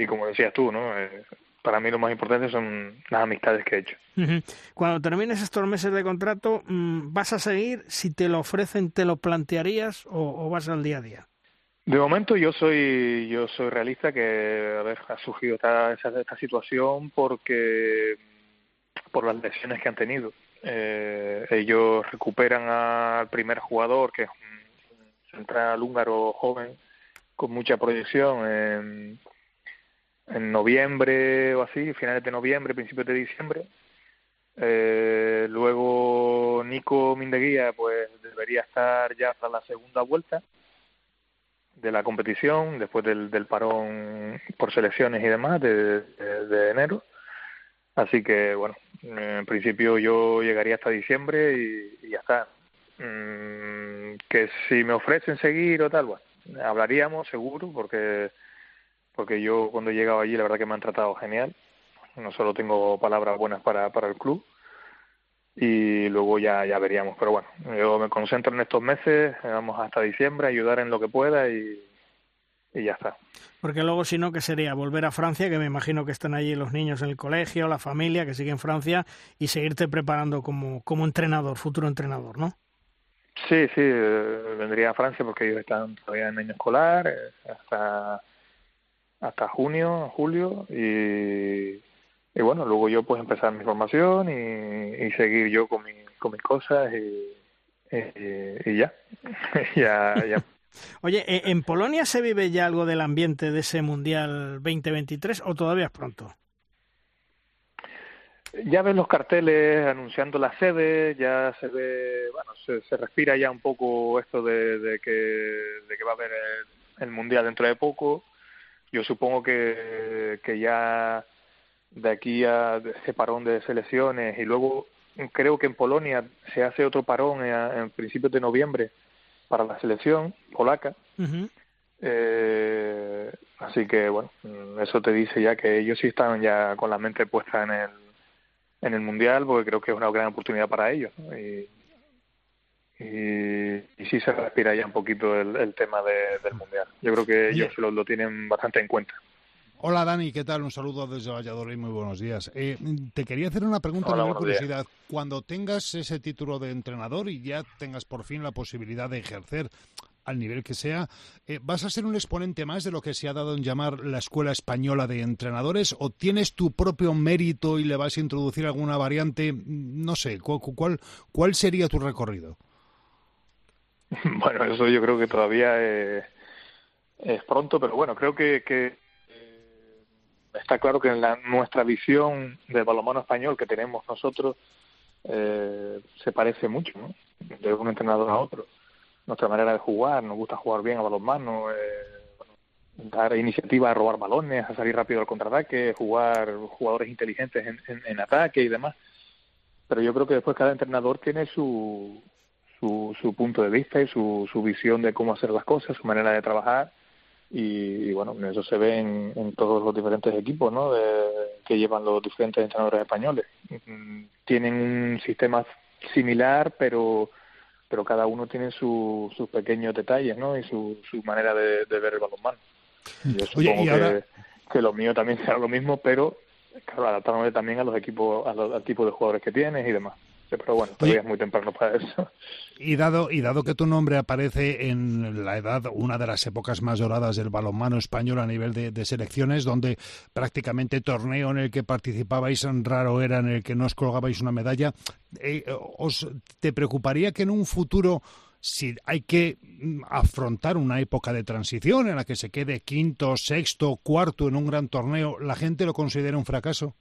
Y, como decías tú, ¿no? Eh, para mí lo más importante son las amistades que he hecho. Cuando termines estos meses de contrato, mm, ¿vas a seguir? Si te lo ofrecen, ¿te lo plantearías o, vas al día a día? De momento yo soy yo soy realista que a ver, ha surgido esta, esta situación porque por las lesiones que han tenido. Eh, ellos recuperan al primer jugador, que es un central húngaro joven, con mucha proyección en, en noviembre o así, finales de noviembre, principios de diciembre. Eh, luego Nico Mindeguía pues debería estar ya para la segunda vuelta de la competición después del, del parón por selecciones y demás de, de enero Así que, bueno, en principio yo llegaría hasta diciembre y, ya está. Mm, que si me ofrecen seguir o tal, bueno, hablaríamos seguro, porque porque yo cuando he llegado allí la verdad que me han tratado genial. No solo tengo palabras buenas para, para el club y luego ya, ya veríamos. Pero bueno, yo me concentro en estos meses, vamos hasta diciembre, ayudar en lo que pueda y, y ya está. Porque luego, si no, ¿qué sería? Volver a Francia, que me imagino que están allí los niños en el colegio, la familia que sigue en Francia, y seguirte preparando como, como entrenador, futuro entrenador, ¿no? Sí, sí, eh, vendría a Francia porque ellos están todavía en año escolar eh, hasta hasta junio, julio y, y bueno, luego yo pues empezar mi formación y, y seguir yo con, mi, con mis cosas y, y, ya, ya, ya. Oye, ¿en Polonia se vive ya algo del ambiente de ese Mundial 2023 o todavía es pronto? ya ven los carteles anunciando la sede, ya se ve, bueno, se, respira ya un poco esto de, que, de que va a haber el, mundial dentro de poco. Yo supongo que, que ya de aquí a ese parón de selecciones y luego creo que en Polonia se hace otro parón en, principios de noviembre para la selección polaca. eh, así que bueno, eso te dice ya que ellos sí están ya con la mente puesta en el en el Mundial porque creo que es una gran oportunidad para ellos. Y, y, sí se respira ya un poquito el, tema del Mundial. Yo creo que ellos lo, lo, tienen bastante en cuenta. Hola Dani, ¿qué tal? Un saludo desde Valladolid, muy buenos días. Eh, te quería hacer una pregunta, Hola, curiosidad. Cuando tengas ese título de entrenador y ya tengas por fin la posibilidad de ejercer al nivel que sea, eh, ¿vas a ser un exponente más de lo que se ha dado en llamar la Escuela Española de Entrenadores o tienes tu propio mérito y le vas a introducir alguna variante? No sé, ¿cuál, cuál sería tu recorrido? Bueno, eso yo creo que todavía es, pronto, pero bueno, creo que, que eh, está claro que en la, nuestra visión del balonmano español que tenemos nosotros eh, se parece mucho, ¿no? De un entrenador a otro nuestra manera de jugar, nos gusta jugar bien a balonmano, eh, dar iniciativa a robar balones, a salir rápido al contraataque, jugar jugadores inteligentes en, en, ataque y demás. Pero yo creo que después cada entrenador tiene su, su, su punto de vista y su, su visión de cómo hacer las cosas, su manera de trabajar. Y, bueno, eso se ve en, en, todos los diferentes equipos ¿no? de, que llevan los diferentes entrenadores españoles. Mm, tienen un sistema similar, pero pero cada uno tiene sus pequeños detalles, ¿no? Y su, su manera de, ver el balonmano. Y yo supongo que, que lo mío también será lo mismo, pero claro, adaptándome también a los equipos, al tipo de jugadores que tienes y demás pero bueno, todavía es muy temprano para eso. Y dado, y dado que tu nombre aparece en la edad, una de las épocas más doradas del balonmano español a nivel de, selecciones, donde prácticamente torneo en el que participabais raro era en el que no os colgabais una medalla, eh, ¿os te preocuparía que en un futuro si hay que afrontar una época de transición en la que se quede quinto, sexto, cuarto en un gran torneo, ¿la gente lo considera un fracaso?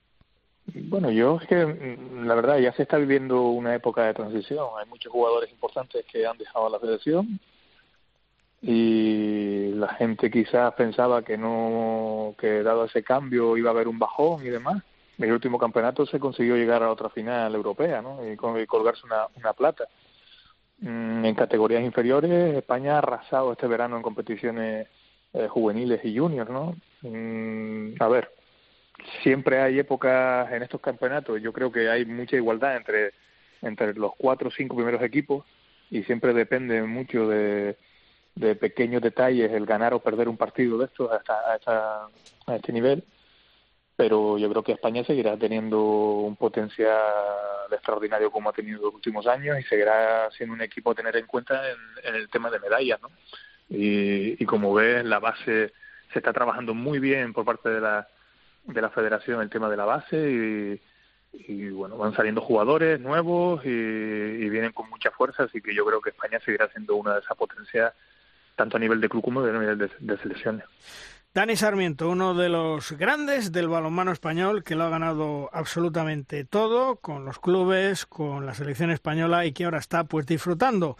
Bueno, yo es que mm, la verdad ya se está viviendo una época de transición. Hay muchos jugadores importantes que han dejado la selección y la gente quizás pensaba que no, que dado ese cambio iba a haber un bajón y demás. En el último campeonato se consiguió llegar a otra final europea, ¿no? Y, colgarse una, una plata. Mm, en categorías inferiores, España ha arrasado este verano en competiciones eh, juveniles y juniors, ¿no? Mm, a ver, siempre hay épocas en estos campeonatos, yo creo que hay mucha igualdad entre, entre los cuatro o cinco primeros equipos y siempre depende mucho de, pequeños detalles el ganar o perder un partido de estos hasta, hasta a este nivel pero yo creo que España seguirá teniendo un potencial extraordinario como ha tenido en los últimos años y seguirá siendo un equipo a tener en cuenta en, el tema de medallas, ¿no? Y, y como ves, la base se está trabajando muy bien por parte de la de la federación el tema de la base y, bueno, van saliendo jugadores nuevos y, vienen con mucha fuerza, así que yo creo que España seguirá siendo una de esas potencias tanto a nivel de club como a nivel de, selecciones. Dani Sarmiento, uno de los grandes del balonmano español que lo ha ganado absolutamente todo con los clubes, con la selección española y que ahora está pues disfrutando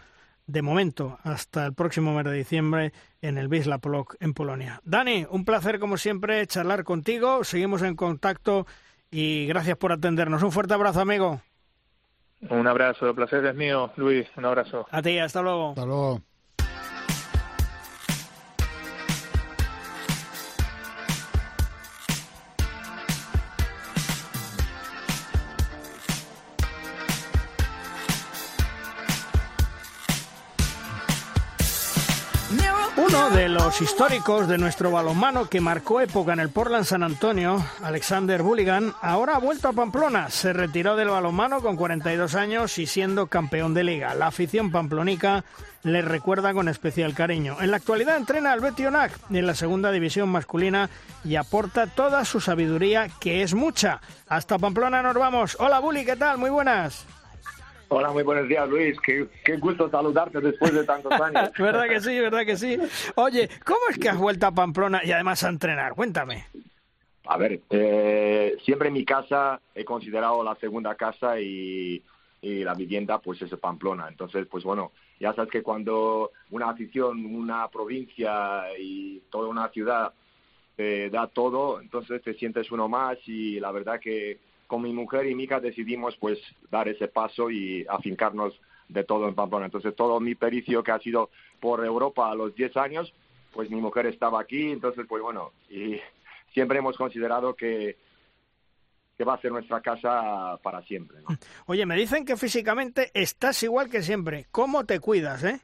de momento hasta el próximo mes de diciembre en el Wisla Polok en Polonia. Dani, un placer como siempre charlar contigo, seguimos en contacto y gracias por atendernos. Un fuerte abrazo, amigo. Un abrazo, el placer es mío, Luis, un abrazo. A ti, hasta luego. Hasta luego. De los históricos de nuestro balonmano que marcó época en el Portland San Antonio, Alexander Bulligan, ahora ha vuelto a Pamplona. Se retiró del balonmano con 42 años y siendo campeón de liga. La afición pamplonica le recuerda con especial cariño. En la actualidad entrena al Betionac en la segunda división masculina y aporta toda su sabiduría, que es mucha. Hasta Pamplona nos vamos. Hola Bully, ¿qué tal? Muy buenas. Hola, muy buenos días, Luis. Qué, qué, gusto saludarte después de tantos años. ¿Verdad que sí? ¿Verdad que sí? Oye, ¿cómo es que has vuelto a Pamplona y además a entrenar? Cuéntame. A ver, eh, siempre mi casa he considerado la segunda casa y, y, la vivienda pues es Pamplona. Entonces, pues bueno, ya sabes que cuando una afición, una provincia y toda una ciudad te da todo, entonces te sientes uno más y la verdad que con mi mujer y Mica decidimos pues dar ese paso y afincarnos de todo en Pamplona. Entonces todo mi pericio que ha sido por Europa a los 10 años, pues mi mujer estaba aquí, entonces pues bueno, y siempre hemos considerado que, que va a ser nuestra casa para siempre. ¿no? Oye, me dicen que físicamente estás igual que siempre. ¿Cómo te cuidas, eh?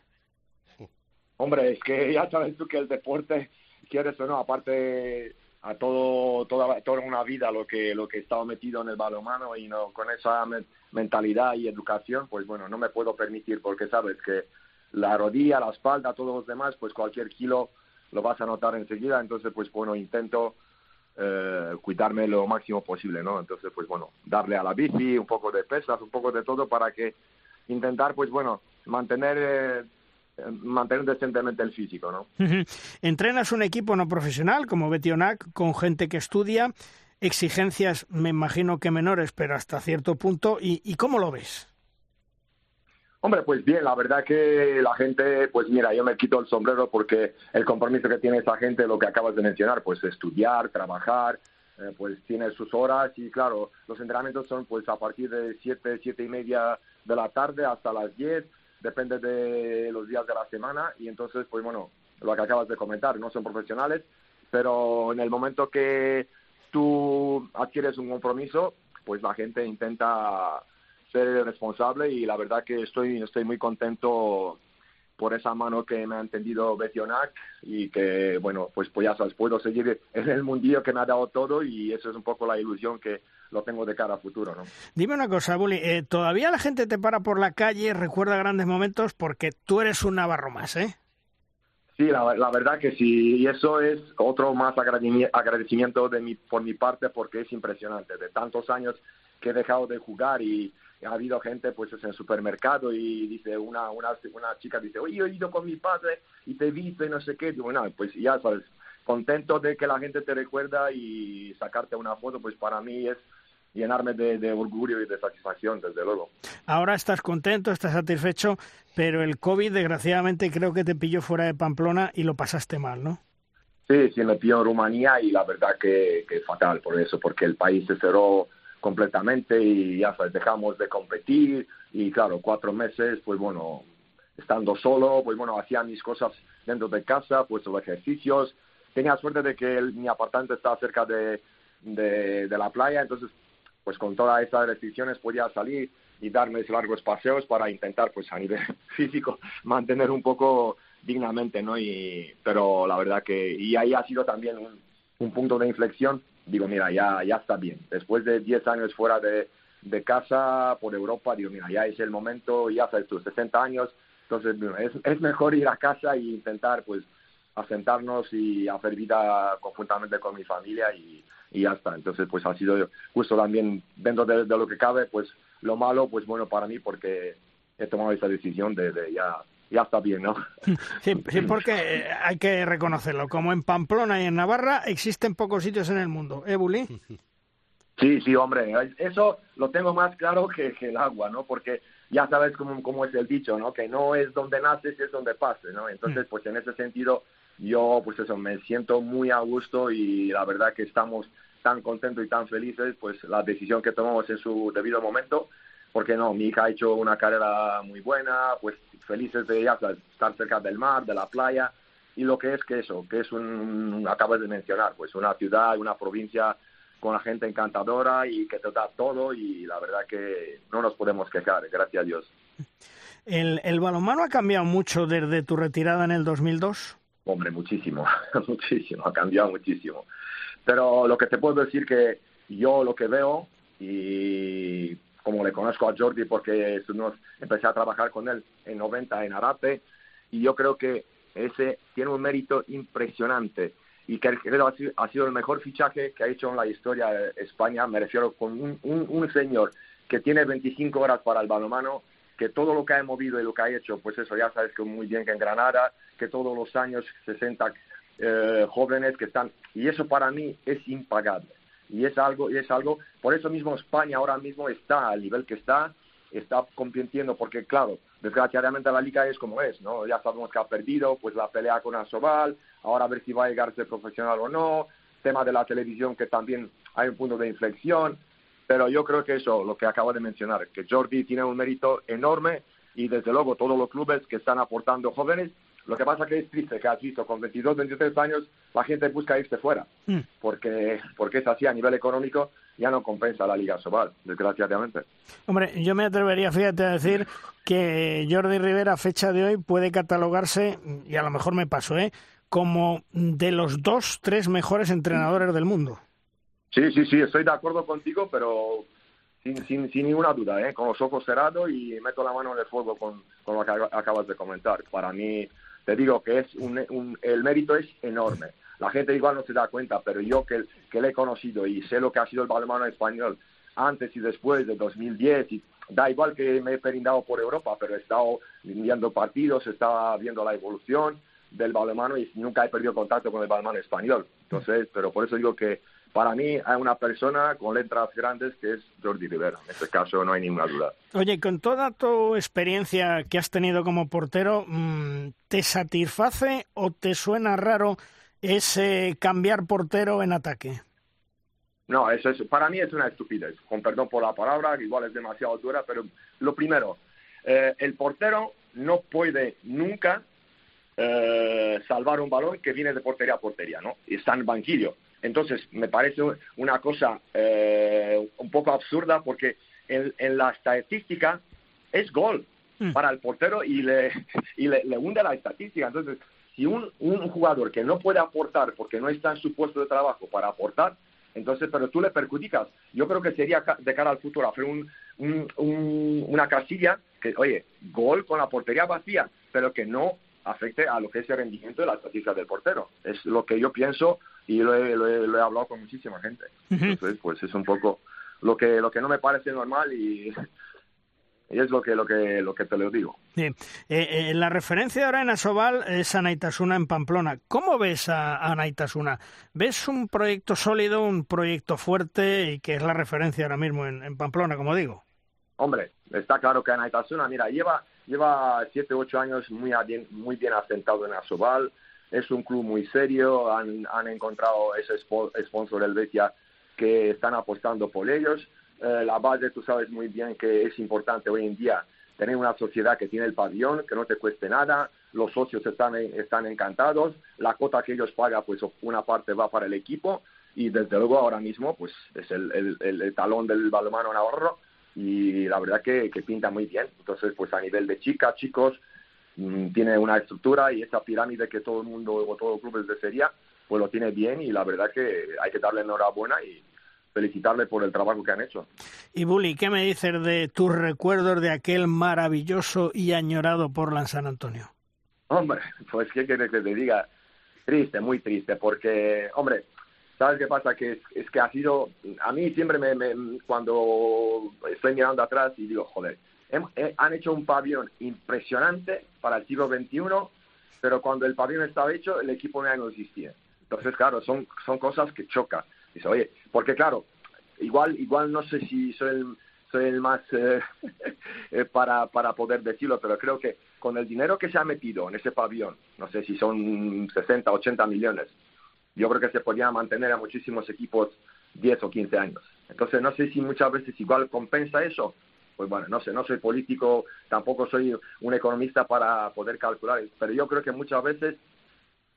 Hombre, es que ya sabes tú que el deporte, quieres o no, aparte a todo toda, toda una vida lo que lo que he estado metido en el balonmano y no con esa me mentalidad y educación pues bueno no me puedo permitir porque sabes que la rodilla la espalda todos los demás pues cualquier kilo lo vas a notar enseguida. Entonces pues bueno intento eh, cuidarme lo máximo posible no entonces pues bueno darle a la bici un poco de pesas un poco de todo para que intentar pues bueno mantener eh, mantener decentemente el físico, ¿no? Entrenas un equipo no profesional como Betionac con gente que estudia, exigencias me imagino que menores, pero hasta cierto punto, ¿y, y cómo lo ves? Hombre, pues bien, la verdad que la gente, pues mira, yo me quito el sombrero porque el compromiso que tiene esa gente, lo que acabas de mencionar, pues estudiar, trabajar, eh, pues tiene sus horas y claro, los entrenamientos son pues a partir de siete, siete y media de la tarde hasta las diez, depende de los días de la semana. Y entonces, pues bueno, lo que acabas de comentar, no son profesionales, pero en el momento que tú adquieres un compromiso, pues la gente intenta ser responsable y la verdad que estoy, estoy muy contento por esa mano que me ha entendido Betionac y que, bueno, pues, pues ya sabes, puedo seguir en el mundillo que me ha dado todo y eso es un poco la ilusión que lo tengo de cara a futuro, ¿no? Dime una cosa, Bully, eh, ¿todavía la gente te para por la calle, recuerda grandes momentos? Porque tú eres un navarro más, ¿eh? Sí, la, la verdad que sí, y eso es otro más agradecimiento de mi, por mi parte porque es impresionante, de tantos años que he dejado de jugar y ha habido gente pues en el supermercado y dice una una una chica dice oye yo he ido con mi padre y te he visto y no sé qué digo no pues ya sabes contento de que la gente te recuerda y sacarte una foto pues para mí es llenarme de, de orgullo y de satisfacción desde luego ahora estás contento estás satisfecho pero el covid desgraciadamente creo que te pilló fuera de Pamplona y lo pasaste mal no sí sí me pilló en Rumanía y la verdad que, que fatal por eso porque el país se cerró completamente y ya sabes, dejamos de competir y claro, cuatro meses, pues bueno, estando solo, pues bueno, hacía mis cosas dentro de casa, pues los ejercicios. Tenía suerte de que el, mi apartamento estaba cerca de, de, de, la playa, entonces pues con todas estas restricciones podía salir y darme largos paseos para intentar pues a nivel físico mantener un poco dignamente, ¿no? Y, pero la verdad que, y ahí ha sido también un, un punto de inflexión digo, mira, ya, ya está bien. Después de 10 años fuera de, de casa por Europa, digo, mira, ya es el momento, ya sabes tú, 60 años, entonces es, es mejor ir a casa e intentar, pues, asentarnos y hacer vida conjuntamente con mi familia y, y ya está. Entonces, pues ha sido justo también, dentro de, lo que cabe, pues lo malo, pues bueno para mí porque he tomado esa decisión de, de ya ya está bien, ¿no? Sí, sí, porque hay que reconocerlo. Como en Pamplona y en Navarra existen pocos sitios en el mundo, ¿eh, Bulí? Sí, sí, hombre, eso lo tengo más claro que, que el agua, ¿no? Porque ya sabes cómo, cómo, es el dicho, ¿no? Que no es donde naces, es donde pases, ¿no? Entonces, pues en ese sentido, yo, pues eso, me siento muy a gusto y la verdad que estamos tan contentos y tan felices, pues la decisión que tomamos en su debido momento, porque no, mi hija ha hecho una carrera muy buena, pues felices de ella, estar cerca del mar, de la playa, y lo que es que eso, que es un, acabas de mencionar, pues una ciudad, una provincia con la gente encantadora y que te da todo y la verdad que no nos podemos quejar, gracias a Dios. ¿El, el balonmano ha cambiado mucho desde tu retirada en el 2002? hombre, muchísimo, muchísimo, ha cambiado muchísimo. Pero lo que te puedo decir que yo lo que veo y como le conozco a Jordi porque empecé a trabajar con él en 90 en Arape y yo creo que ese tiene un mérito impresionante y que creo ha sido el mejor fichaje que ha hecho en la historia de España. Me refiero con un, un, señor que tiene 25 horas para el balonmano, que todo lo que ha movido y lo que ha hecho, pues eso ya sabes que muy bien que en Granada, que todos los años 60 eh, jóvenes que están, y eso para mí es impagable. Y es algo, y es algo, por eso mismo España ahora mismo está al nivel que está, está compitiendo, porque claro, desgraciadamente la liga es como es, ¿no? Ya sabemos que ha perdido, pues la pelea con Asobal, ahora a ver si va a llegar a ser profesional o no, tema de la televisión que también hay un punto de inflexión, pero yo creo que eso, lo que acabo de mencionar, que Jordi tiene un mérito enorme y desde luego todos los clubes que están aportando jóvenes, lo que pasa que es triste que has visto con 22, 23 años la gente busca irse fuera, mm. porque, porque es así a nivel económico, ya no compensa la Liga Sobal, desgraciadamente. Hombre, yo me atrevería, fíjate, a decir que Jordi Rivera, a fecha de hoy, puede catalogarse, y a lo mejor me paso, ¿eh? como de los dos, tres mejores entrenadores del mundo. Sí, sí, sí, estoy de acuerdo contigo, pero sin, sin, sin ninguna duda, ¿eh? con los ojos cerrados y meto la mano en el fuego con, con lo que acabas de comentar. Para mí, te digo que es un, el mérito es enorme. La gente igual no se da cuenta, pero yo que, que le he conocido y sé lo que ha sido el balonmano español antes y después de 2010, y da igual que me he perindado por Europa, pero he estado viendo partidos, estaba viendo la evolución del balonmano y nunca he perdido contacto con el balonmano español. Entonces, pero por eso digo que para mí hay una persona con letras grandes que es Jordi Rivera. En este caso no hay ninguna duda. Oye, con toda tu experiencia que has tenido como portero, mm, ¿te satisface o te suena raro ese cambiar portero en ataque? No, eso es, para mí es una estupidez. Con perdón por la palabra, que igual es demasiado dura, pero lo primero, eh, el portero no puede nunca eh, salvar un balón que viene de portería a portería, ¿no? Está en banquillo. Entonces, me parece una cosa eh, un poco absurda porque en, la estadística es gol hmm. para el portero y le, y le, hunde la estadística. Entonces, si un, un, jugador que no puede aportar porque no está en su puesto de trabajo para aportar, entonces, pero tú le perjudicas. Yo creo que sería de cara al futuro hacer un, un, una casilla que, oye, gol con la portería vacía, pero que no afecte a lo que es el rendimiento de la estadística del portero. Es lo que yo pienso y lo he, lo he, hablado con muchísima gente. Entonces, pues es un poco lo que, lo que no me parece normal y, es lo que, lo que, lo que te lo digo. Eh, eh, la referencia ahora en Asobal es Anaitasuna en Pamplona. ¿Cómo ves a, Anaitasuna? ¿Ves un proyecto sólido, un proyecto fuerte y que es la referencia ahora mismo en, Pamplona, como digo? Hombre, está claro que Anaitasuna, mira, lleva lleva siete, ocho años muy bien, muy bien asentado en Asobal es un club muy serio, han, han encontrado ese sponsor del Betia que están apostando por ellos. Eh, la base, tú sabes muy bien que es importante hoy en día tener una sociedad que tiene el pabellón, que no te cueste nada, los socios están, están encantados, la cuota que ellos pagan, pues una parte va para el equipo y desde luego ahora mismo pues es el, el, talón del balonmano Navarro y la verdad que, que pinta muy bien. Entonces, pues a nivel de chicas, chicos, tiene una estructura y esa pirámide que todo el mundo o todo el club desearía, pues lo tiene bien y la verdad que hay que darle enhorabuena y felicitarle por el trabajo que han hecho. Y Bully, ¿qué me dices de tus recuerdos de aquel maravilloso y añorado Portland San Antonio? Hombre, pues qué quieres que te diga, triste, muy triste, porque, hombre, ¿sabes qué pasa? Que es, que ha sido, a mí siempre me, cuando estoy mirando atrás y digo, joder, han hecho un pabellón impresionante para el siglo XXI, pero cuando el pabellón estaba hecho, el equipo ya no existía. Entonces, claro, son, son cosas que chocan. Dice, oye, porque claro, igual, igual no sé si soy el, soy el más eh, eh, para, para poder decirlo, pero creo que con el dinero que se ha metido en ese pabellón, no sé si son 60, 80 millones, yo creo que se podía mantener a muchísimos equipos 10 o 15 años. Entonces, no sé si muchas veces igual compensa eso pues bueno, no sé, no soy político, tampoco soy un economista para poder calcular, pero yo creo que muchas veces,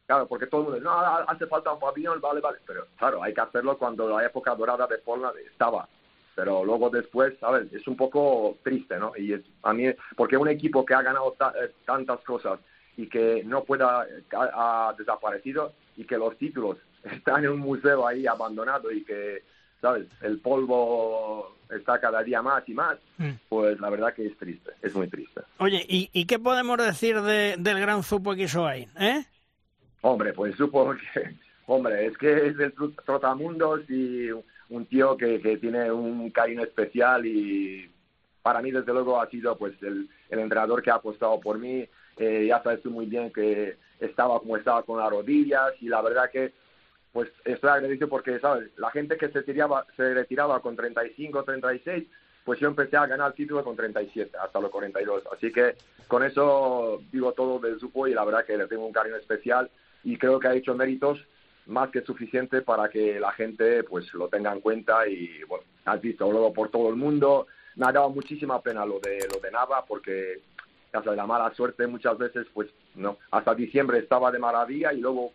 claro, porque todo el mundo dice, no, hace falta un pabellón, vale, vale, pero claro, hay que hacerlo cuando la época dorada de Portland estaba, pero luego después, ¿sabes? Es un poco triste, ¿no? Y a mí, porque un equipo que ha ganado eh, tantas cosas y que no pueda, ha, desaparecido y que los títulos están en un museo ahí abandonado y que, ¿sabes? El polvo está cada día más y más, mm. pues la verdad que es triste, es muy triste. Oye, ¿y, qué podemos decir de, del gran Zupo que hizo ahí, eh? Hombre, pues supo que, hombre, es que es del Trotamundos y un tío que, que tiene un cariño especial y para mí desde luego ha sido pues el, el entrenador que ha apostado por mí. Eh, ya sabes tú muy bien que estaba como estaba con las rodillas y la verdad que pues estoy agradecido porque, ¿sabes? La gente que se retiraba, se retiraba con 35, 36, pues yo empecé a ganar el título con 37 hasta los 42. Así que con eso digo todo del Zupo y la verdad que le tengo un cariño especial y creo que ha hecho méritos más que suficiente para que la gente pues lo tenga en cuenta y bueno, has visto luego por todo el mundo. Me ha dado muchísima pena lo de lo de Nava porque ya sabes, la mala suerte muchas veces pues no, hasta diciembre estaba de maravilla y luego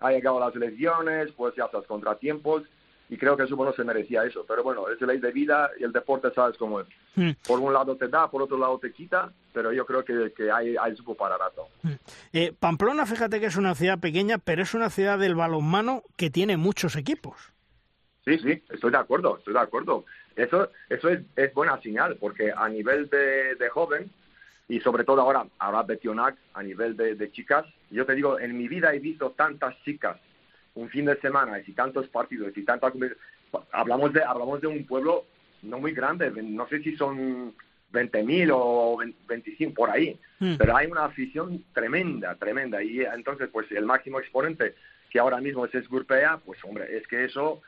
ha llegado las elecciones, pues ya sabes, contratiempos, y creo que supo no se merecía eso. Pero bueno, es ley de vida y el deporte sabes cómo es. Hmm. Por un lado te da, por otro lado te quita, pero yo creo que, que hay, hay supo para rato. Hmm. Eh, Pamplona, fíjate que es una ciudad pequeña, pero es una ciudad del balonmano que tiene muchos equipos. Sí, sí, estoy de acuerdo, estoy de acuerdo. Eso, eso es, es buena señal, porque a nivel de, de joven, y sobre todo ahora, ahora Betionac, a nivel de, de chicas, yo te digo, en mi vida he visto tantas chicas un fin de semana y tantos partidos y tantas hablamos de hablamos de un pueblo no muy grande no sé si son 20.000 o 25 por ahí. Hmm. pero hay una afición tremenda tremenda. Y entonces pues el máximo exponente que ahora mismo es Esgurpea pues hombre es que eso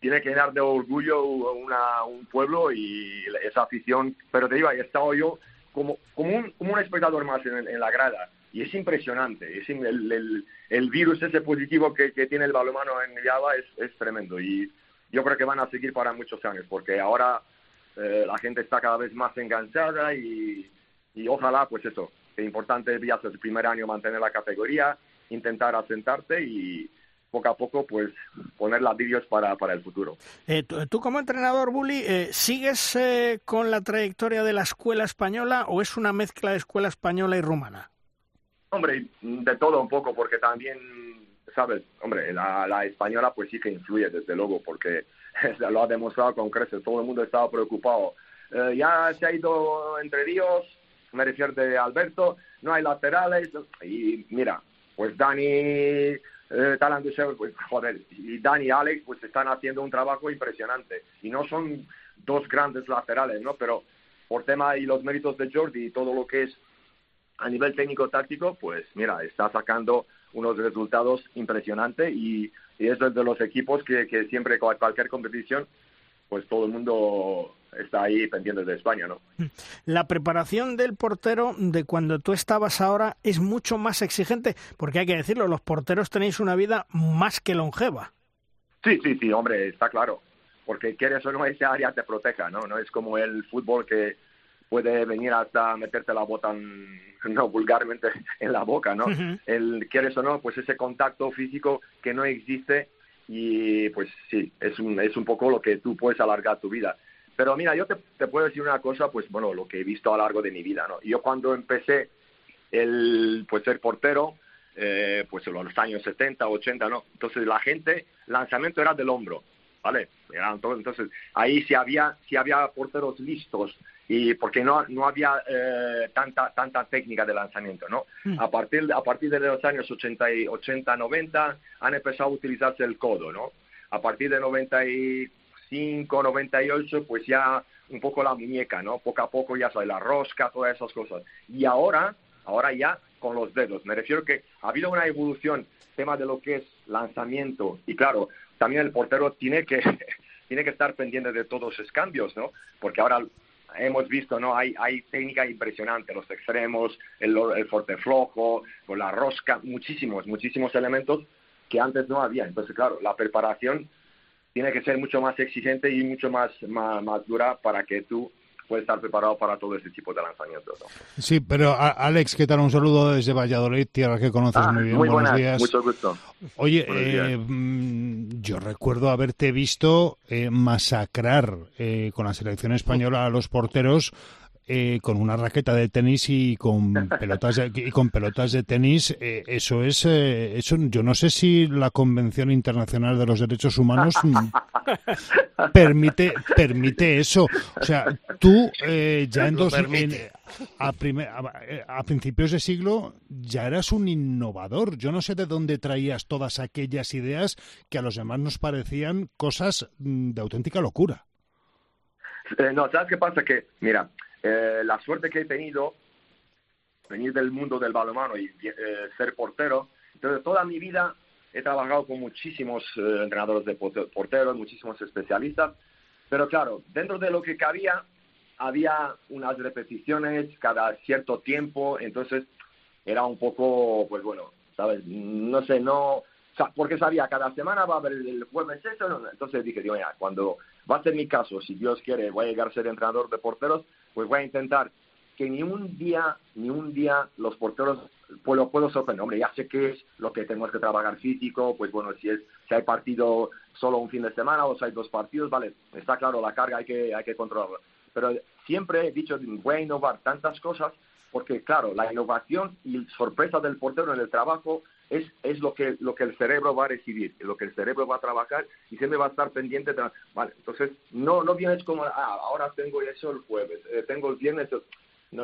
tiene que dar de orgullo una, un pueblo y esa afición. Pero te digo he estado yo como como un, como un espectador más en la grada y es impresionante. Es el, el, virus ese positivo que, tiene el balonmano en Java es, es, tremendo y yo creo que van a seguir para muchos años porque ahora eh, la gente está cada vez más enganchada y, y ojalá, pues eso, es importante ya el primer año mantener la categoría, intentar asentarte y poco a poco pues poner ladrillos para, para el futuro. Eh, tú, como entrenador, Bully, eh, ¿sigues con la trayectoria de la escuela española o es una mezcla de escuela española y rumana? Hombre, de todo un poco, porque también, ¿sabes? Hombre, la, española pues sí que influye, desde luego, porque lo ha demostrado con creces, todo el mundo estaba preocupado. Eh, ya se ha ido entre Dios, me refiero de Alberto, no hay laterales, y mira, pues Dani, eh, pues joder, y Dani y Alex pues están haciendo un trabajo impresionante, y no son dos grandes laterales, ¿no? Pero por tema y los méritos de Jordi y todo lo que es a nivel técnico-táctico, pues mira, está sacando unos resultados impresionantes y, y es de los equipos que, que siempre, cualquier competición, pues todo el mundo está ahí pendiente de España, ¿no? La preparación del portero de cuando tú estabas ahora es mucho más exigente, porque hay que decirlo, los porteros tenéis una vida más que longeva. Sí, sí, sí, hombre, está claro, porque quieres o no, esa área te proteja, ¿no? No es como el fútbol que puede venir hasta meterte la bota, no vulgarmente, en la boca, ¿no? El, quieres o no, pues ese contacto físico que no existe y pues sí, es un, es un poco lo que tú puedes alargar tu vida. Pero mira, yo te, te puedo decir una cosa, pues bueno, lo que he visto a lo largo de mi vida, ¿no? Yo cuando empecé el, pues ser portero, eh, pues en los años 70, 80, ¿no? Entonces la gente, lanzamiento era del hombro, ¿vale? Entonces ahí si había, si había porteros listos y porque no, no había eh, tanta, tanta técnica de lanzamiento, ¿no? Mm. A, partir, a partir de los años 80, 80, 90 han empezado a utilizarse el codo, ¿no? A partir de 95, 98, pues ya un poco la muñeca, ¿no? Poco a poco ya sabes, la rosca, todas esas cosas. Y ahora, ahora ya con los dedos. Me refiero que ha habido una evolución, tema de lo que es lanzamiento. Y claro, también el portero tiene que, tiene que estar pendiente de todos esos cambios, ¿no? Porque ahora hemos visto, ¿no? Hay, hay técnica impresionante, los extremos, el, el forte flojo, la rosca, muchísimos, muchísimos elementos que antes no había. Entonces, claro, la preparación tiene que ser mucho más exigente y mucho más, más, más dura para que tú puede estar preparado para todo este tipo de lanzamientos. Sí, pero Alex, ¿qué tal? Un saludo desde Valladolid, tierra que conoces ah, muy bien. Muy buenos días. Mucho gusto. Oye, eh, mm, yo recuerdo haberte visto eh, masacrar eh, con la selección española a los porteros eh, con una raqueta de tenis y con pelotas de, y con pelotas de tenis, eh, eso es, eh, eso yo no sé si la Convención Internacional de los Derechos Humanos permite permite eso. O sea, tú ya en, dos, a, a, principios de siglo ya eras un innovador. Yo no sé de dónde traías todas aquellas ideas que a los demás nos parecían cosas mm, de auténtica locura. Eh, no, ¿sabes qué pasa? Que, mira, eh, la suerte que he tenido, venir del mundo del balonmano y eh, ser portero, entonces toda mi vida he trabajado con muchísimos entrenadores de porteros, muchísimos especialistas, pero claro, dentro de lo que cabía, había unas repeticiones cada cierto tiempo, entonces era un poco, pues bueno, ¿sabes? No sé, no, porque sabía cada semana va a haber el jueves eso, entonces dije, digo, mira, cuando va a ser mi caso, si Dios quiere, voy a llegar a ser entrenador de porteros, pues voy a intentar que ni un día, ni un día los porteros lo puedo sorprender. Hombre, ya sé qué es lo que tenemos que trabajar físico, pues bueno, si es si hay partido solo un fin de semana o si hay dos partidos, vale, está claro, la carga hay que, hay que controlarla. Pero siempre he dicho, voy a innovar tantas cosas porque, claro, la innovación y sorpresa del portero en el trabajo es, es lo, que, lo que el cerebro va a recibir, lo que el cerebro va a trabajar y se me va a estar pendiente. De, vale, entonces, no, no vienes como, ah, ahora tengo eso el jueves, eh, tengo el viernes.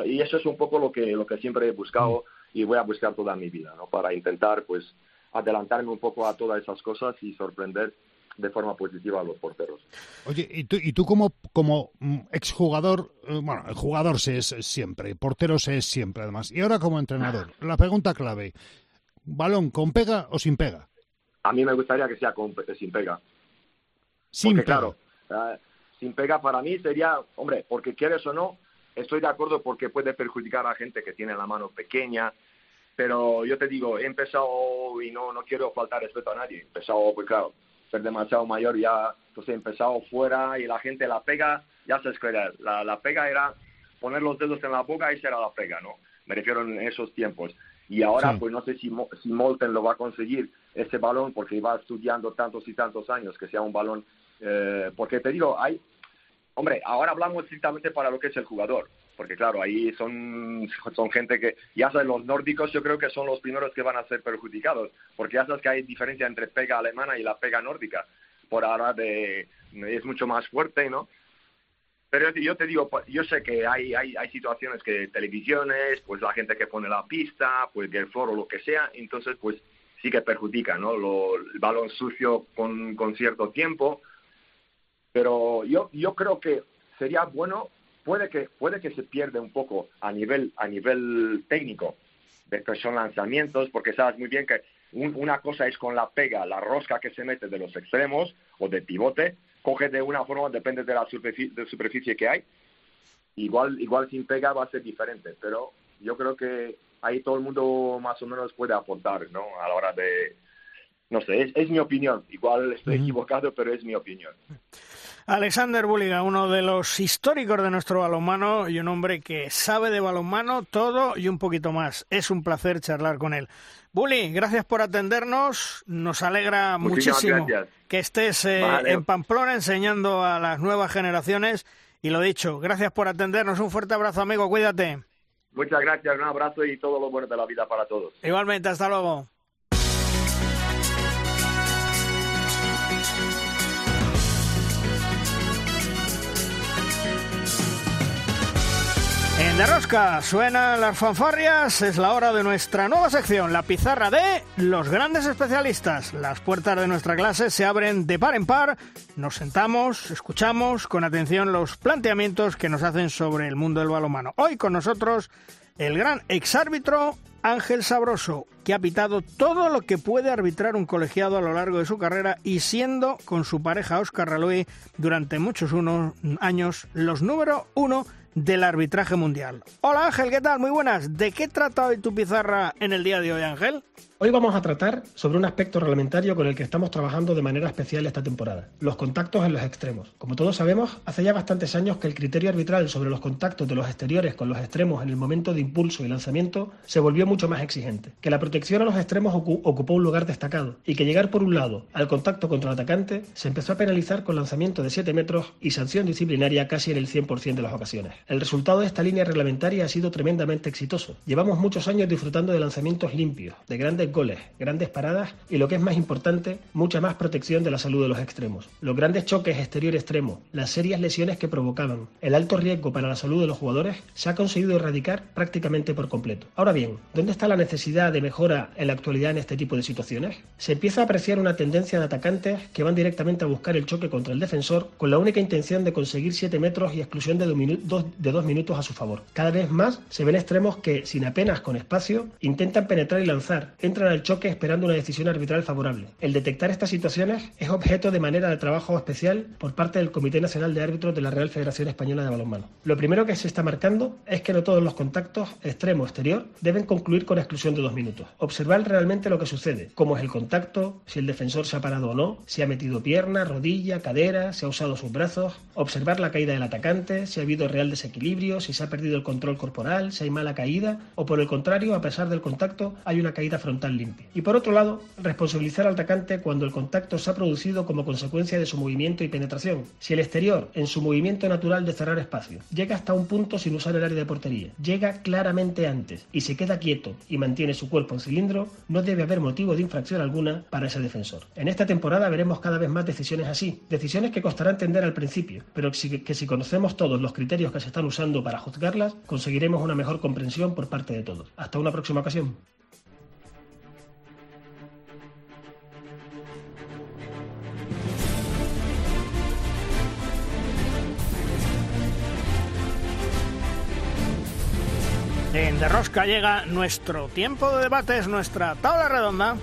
Y eso es un poco lo que, lo que siempre he buscado y voy a buscar toda mi vida, ¿no? Para intentar, pues, adelantarme un poco a todas esas cosas y sorprender de forma positiva a los porteros. Oye, y tú, y tú como, como mm, exjugador, eh, bueno, el jugador se es siempre, portero se es siempre además, y ahora como entrenador, la pregunta clave, balón con pega o sin pega? A mí me gustaría que sea eh, sin pega. Sin porque, pega. claro, eh, sin pega para mí sería, hombre, porque quieres o no, estoy de acuerdo porque puede perjudicar a gente que tiene la mano pequeña, pero yo te digo, he empezado y no, no quiero faltar respeto a nadie, he empezado, pues claro, ser demasiado mayor ya, entonces he empezado fuera y la gente la pega, ya se escuela, la, la pega era poner los dedos en la boca y esa era la pega, ¿no? Me refiero en esos tiempos. Y ahora, pues no sé si, si Molten lo va a conseguir ese balón porque va estudiando tantos y tantos años que sea un balón. Eh, porque te digo, hay. Hombre, ahora hablamos estrictamente para lo que es el jugador. Porque claro, ahí son, son gente que, ya sabes, los nórdicos yo creo que son los primeros que van a ser perjudicados. Porque ya sabes que hay diferencia entre pega alemana y la pega nórdica. Por ahora de, es mucho más fuerte, ¿no? Pero yo te digo, pues, yo sé que hay, hay, situaciones que televisiones, pues la gente que pone la pista, pues el foro o lo que sea, entonces pues sí que perjudica, ¿no? Lo, el balón sucio con, con cierto tiempo. Pero yo, yo creo que sería bueno, puede que, puede que se pierda un poco a nivel, a nivel técnico, de que son lanzamientos, porque sabes muy bien que una cosa es con la pega, la rosca que se mete de los extremos o de pivote, coge de una forma, depende de la superficie, de superficie que hay. Igual, igual sin pega va a ser diferente, pero yo creo que ahí todo el mundo más o menos puede aportar, ¿no? A la hora de, no sé, es, mi opinión. Igual estoy equivocado, pero es mi opinión. Alexander Buliga, uno de los históricos de nuestro balonmano y un hombre que sabe de balonmano todo y un poquito más. Es un placer charlar con él. Bully, gracias por atendernos. Nos alegra muchísimo que estés eh, en Pamplona enseñando a las nuevas generaciones. Y lo dicho, gracias por atendernos. Un fuerte abrazo, amigo. Cuídate. Muchas gracias, un abrazo y todo lo bueno de la vida para todos. Igualmente, hasta luego. En la rosca suenan las fanfarrias, es la hora de nuestra nueva sección, la pizarra de los grandes especialistas. Las puertas de nuestra clase se abren de par en par, nos sentamos, escuchamos con atención los planteamientos que nos hacen sobre el mundo del balonmano. Hoy con nosotros el gran exárbitro Ángel Sabroso, que ha pitado todo lo que puede arbitrar un colegiado a lo largo de su carrera y siendo con su pareja Oscar Raloy durante muchos años los número uno del arbitraje mundial. Hola Ángel, ¿qué tal? Muy buenas. ¿De qué trata hoy tu pizarra en el día de hoy, Ángel? Hoy vamos a tratar sobre un aspecto reglamentario con el que estamos trabajando de manera especial esta temporada, los contactos en los extremos. Como todos sabemos, hace ya bastantes años que el criterio arbitral sobre los contactos de los exteriores con los extremos en el momento de impulso y lanzamiento se volvió mucho más exigente, que la protección a los extremos ocupó un lugar destacado y que llegar por un lado al contacto contra el atacante se empezó a penalizar con lanzamiento de 7 metros y sanción disciplinaria casi en el 100% de las ocasiones. El resultado de esta línea reglamentaria ha sido tremendamente exitoso. Llevamos muchos años disfrutando de lanzamientos limpios, de grandes goles, grandes paradas y lo que es más importante, mucha más protección de la salud de los extremos. Los grandes choques exterior-extremo, las serias lesiones que provocaban, el alto riesgo para la salud de los jugadores, se ha conseguido erradicar prácticamente por completo. Ahora bien, ¿dónde está la necesidad de mejora en la actualidad en este tipo de situaciones? Se empieza a apreciar una tendencia de atacantes que van directamente a buscar el choque contra el defensor con la única intención de conseguir 7 metros y exclusión de 2 minutos a su favor. Cada vez más se ven extremos que, sin apenas con espacio, intentan penetrar y lanzar, entran al choque que esperando una decisión arbitral favorable. El detectar estas situaciones es objeto de manera de trabajo especial por parte del Comité Nacional de Árbitros de la Real Federación Española de Balonmano. Lo primero que se está marcando es que no todos los contactos extremo-exterior deben concluir con exclusión de dos minutos. Observar realmente lo que sucede, cómo es el contacto, si el defensor se ha parado o no, si ha metido pierna, rodilla, cadera, si ha usado sus brazos, observar la caída del atacante, si ha habido real desequilibrio, si se ha perdido el control corporal, si hay mala caída o por el contrario, a pesar del contacto, hay una caída frontal limpia. Y por otro lado, responsabilizar al atacante cuando el contacto se ha producido como consecuencia de su movimiento y penetración. Si el exterior, en su movimiento natural de cerrar espacio, llega hasta un punto sin usar el área de portería, llega claramente antes y se queda quieto y mantiene su cuerpo en cilindro, no debe haber motivo de infracción alguna para ese defensor. En esta temporada veremos cada vez más decisiones así, decisiones que costará entender al principio, pero que si conocemos todos los criterios que se están usando para juzgarlas, conseguiremos una mejor comprensión por parte de todos. Hasta una próxima ocasión. En De Rosca llega nuestro tiempo de debate, es nuestra tabla redonda.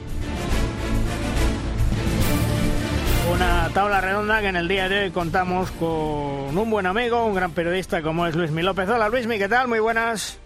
Una tabla redonda que en el día de hoy contamos con un buen amigo, un gran periodista como es Luismi López. Hola Luismi, ¿qué tal? Muy buenas.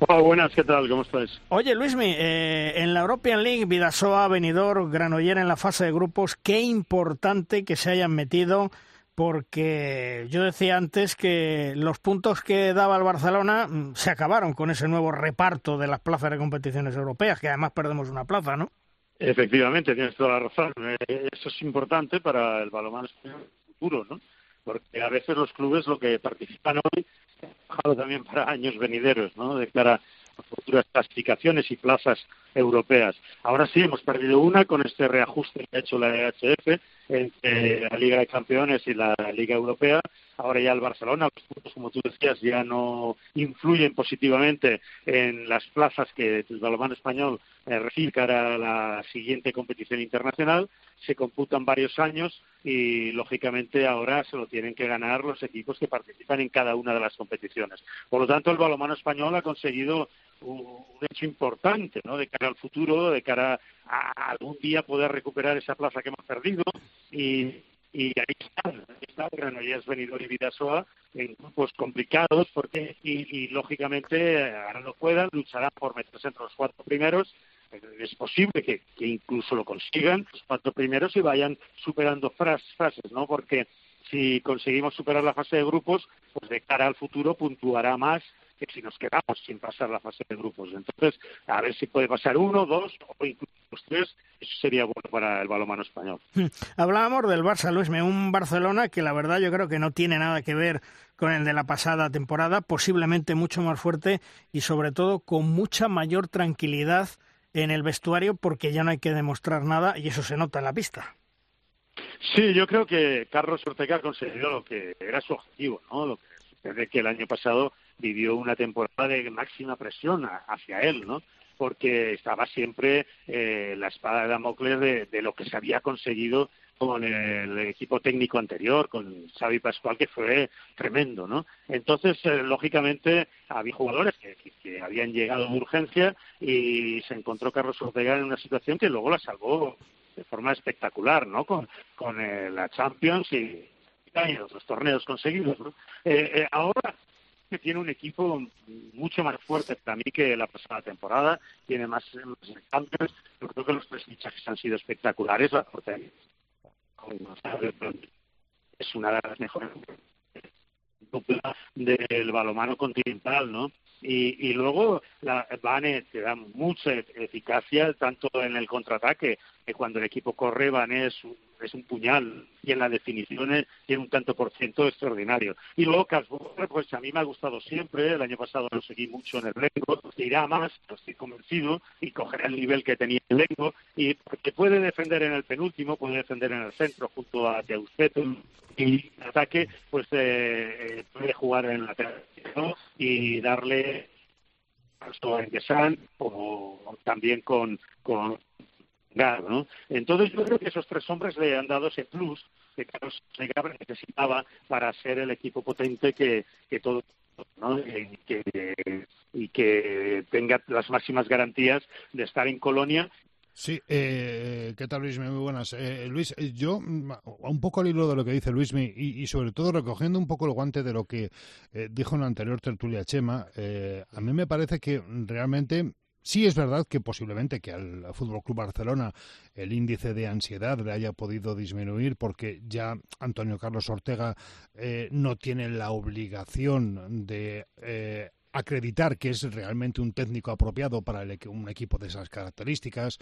Hola, buenas, ¿qué tal? ¿Cómo estás? Oye, Luismi, eh, en la European League, Vidasoa, Benidorm, Granollers en la fase de grupos, qué importante que se hayan metido porque yo decía antes que los puntos que daba el Barcelona mm, se acabaron con ese nuevo reparto de las plazas de competiciones europeas, que además perdemos una plaza, ¿no? Efectivamente, tienes toda la razón. Eh, eso es importante para el balonmano futuro, ¿no? Porque a veces los clubes lo que participan hoy también para años venideros, ¿no? De cara futuras clasificaciones y plazas europeas. Ahora sí, hemos perdido una con este reajuste que ha hecho la EHF entre la Liga de Campeones y la Liga Europea. Ahora ya el Barcelona, los puntos, como tú decías, ya no influyen positivamente en las plazas que el balonmano español eh, recibe cara a la siguiente competición internacional. Se computan varios años y, lógicamente, ahora se lo tienen que ganar los equipos que participan en cada una de las competiciones. Por lo tanto, el balonmano español ha conseguido un hecho importante ¿no? de cara al futuro, de cara a algún día poder recuperar esa plaza que hemos perdido y, y ahí están, ahí están Granollers, Benidorm y Vidasoa en grupos complicados porque y, lógicamente ahora no puedan, lucharán por meterse entre los cuatro primeros es posible que, incluso lo consigan los cuatro primeros y vayan superando fases, ¿no? Porque si conseguimos superar la fase de grupos, pues de cara al futuro puntuará más que si nos quedamos sin pasar la fase de grupos. Entonces, a ver si puede pasar uno, dos o incluso tres, eso sería bueno para el balonmano español. Hmm. Hablábamos del Barça, Luisme, un Barcelona que la verdad yo creo que no tiene nada que ver con el de la pasada temporada, posiblemente mucho más fuerte y sobre todo con mucha mayor tranquilidad en el vestuario porque ya no hay que demostrar nada y eso se nota en la pista. Sí, yo creo que Carlos Ortega ha conseguido lo que era su objetivo, ¿no? Lo que desde que el año pasado vivió una temporada de máxima presión hacia él, ¿no? Porque estaba siempre eh, la espada de Damocles de, lo que se había conseguido con el equipo técnico anterior, con Xavi Pascual, que fue tremendo, ¿no? Entonces, eh, lógicamente, había jugadores que, que, habían llegado de urgencia y se encontró Carlos Ortega en una situación que luego la salvó de forma espectacular, ¿no? Con, con eh, la Champions y, y los torneos conseguidos, ¿no? Eh, ahora que tiene un equipo mucho más fuerte para mí que la pasada temporada, tiene más, cambios. Yo creo que los tres fichajes han sido espectaculares. La es una de las mejores del balomano continental, ¿no? Y, y luego la Vane te da mucha eficacia tanto en el contraataque, que cuando el equipo corre Vane es un, es un puñal y en las definiciones tiene un tanto por ciento extraordinario. Y luego Casborre, pues a mí me ha gustado siempre, el año pasado lo seguí mucho en el Lengo, irá más, estoy convencido, y cogerá el nivel que tenía el Lengo, y porque puede defender en el penúltimo, puede defender en el centro junto a Teuspeto, y en ataque pues eh, eh, puede jugar en la ¿no? y darle tanto a Engesan como también con, con ¿no? Entonces yo creo que esos tres hombres le han dado ese plus que Carlos Segarra necesitaba para ser el equipo potente que, que todo ¿no? y, que, y que tenga las máximas garantías de estar en Colonia Sí, eh, ¿qué tal Luis? Muy buenas. Eh, Luis, eh, yo mm, un poco al hilo de lo que dice Luis y, y sobre todo recogiendo un poco el guante de lo que eh, dijo en la anterior tertulia Chema, a mí me parece que realmente Sí es verdad que posiblemente que al Fútbol Club Barcelona el índice de ansiedad le haya podido disminuir porque ya Antonio Carlos Ortega no tiene la obligación de acreditar que es realmente un técnico apropiado para un equipo de esas características,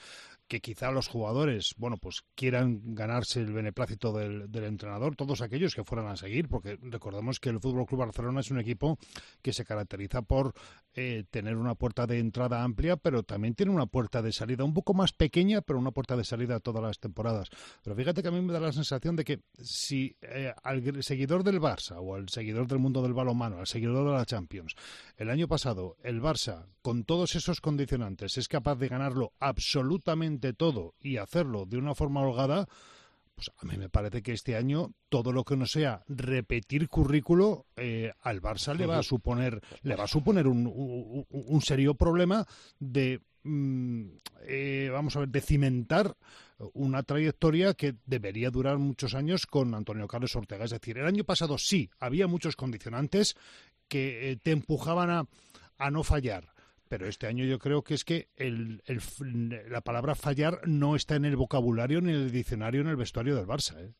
que quizá los jugadores, bueno, pues quieran ganarse el beneplácito del, entrenador, todos aquellos que fueran a seguir, porque recordemos que el Fútbol Club Barcelona es un equipo que se caracteriza por eh, tener una puerta de entrada amplia, pero también tiene una puerta de salida un poco más pequeña, pero una puerta de salida todas las temporadas. Pero fíjate que a mí me da la sensación de que si eh, al seguidor del Barça o al seguidor del mundo del balonmano, al seguidor de la Champions, el año pasado el Barça, con todos esos condicionantes, es capaz de ganarlo absolutamente todo y hacerlo de una forma holgada, pues a mí me parece que este año todo lo que no sea repetir currículo eh, al Barça le va a suponer le va a suponer un, un, serio problema de mm, eh, vamos a ver de cimentar una trayectoria que debería durar muchos años con Antonio Carlos Ortega. Es decir, el año pasado sí había muchos condicionantes que eh, te empujaban a, a, no fallar. Pero este año yo creo que es que el, el, la palabra fallar no está en el vocabulario, ni en el diccionario, en el vestuario del Barça. ¿eh?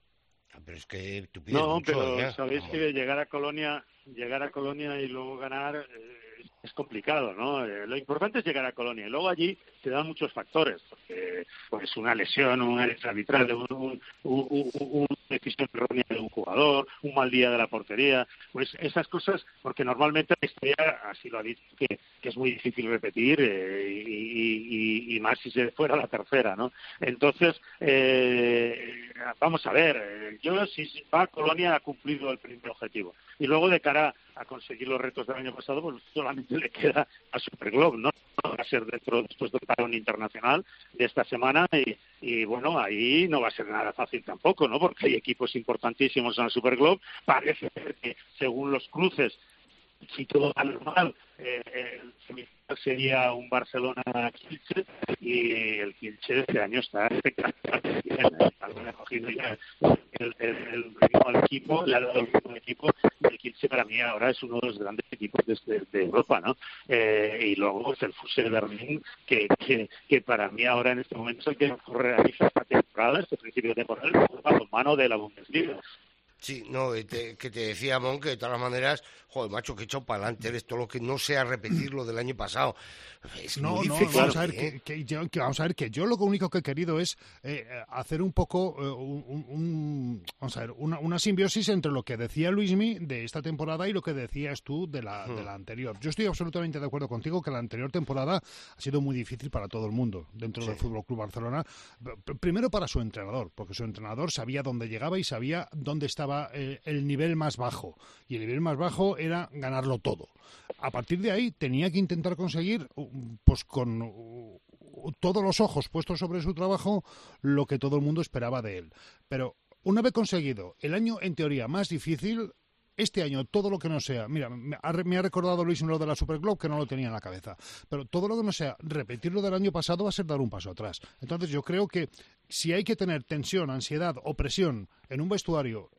Ah, pero es que tú no, pero sabéis que llegar a Colonia, llegar a Colonia y luego ganar eh, es complicado, ¿no? Eh, lo importante es llegar a Colonia. Y luego allí te dan muchos factores, porque pues una lesión, una arbitral, un, un, un, un, decisión errónea de un jugador, un mal día de la portería, pues esas cosas, porque normalmente la historia así lo ha dicho, que, que es muy difícil repetir eh, y, y, más si se fuera la tercera, ¿no? Entonces, eh, vamos a ver, eh, yo si va a Colonia ha cumplido el primer objetivo. Y luego de cara a conseguir los retos del año pasado, pues solamente le queda a Superglobe, ¿no? Va a ser dentro después del parón internacional de esta semana y, y, bueno, ahí no va a ser nada fácil tampoco, ¿no? Porque hay equipos importantísimos en el Superglobe. Parece que según los cruces si todo va normal, eh, sería un Barcelona-Kielce y el Kielce este año está espectacular. Ya el, el, el equipo, le ha el equipo y el Kielce para mí ahora es uno de los grandes equipos de, de, Europa, ¿no? Eh, y luego es el Fuse de Berlín, que, que, que, para mí ahora en este momento es el que realiza esta temporada, este principio de temporada, el mano de la Bundesliga. Sí, no, que te decía, Mon, que de todas maneras, joder, macho, que he hecho para adelante esto, lo que no sea repetir lo del año pasado. Es no, muy no, difícil, vamos, a ver ¿eh? que, que yo, que vamos a ver que yo lo único que he querido es eh, hacer un poco eh, un, un, vamos a ver, una, una, simbiosis entre lo que decía Luismi de esta temporada y lo que decías tú de la, Hmm. de la anterior. Yo estoy absolutamente de acuerdo contigo que la anterior temporada ha sido muy difícil para todo el mundo dentro del Fútbol Club Barcelona. Primero para su entrenador, porque su entrenador sabía dónde llegaba y sabía dónde estaba eh, el nivel más bajo. Y el nivel más bajo era ganarlo todo. A partir de ahí tenía que intentar conseguir, uh, pues con uh, todos los ojos puestos sobre su trabajo, lo que todo el mundo esperaba de él. Pero una vez conseguido el año en teoría más difícil, este año todo lo que no sea, mira, me ha, recordado Luis lo de la Super Globe que no lo tenía en la cabeza, pero todo lo que no sea repetir lo del año pasado va a ser dar un paso atrás. Entonces yo creo que si hay que tener tensión, ansiedad o presión en un vestuario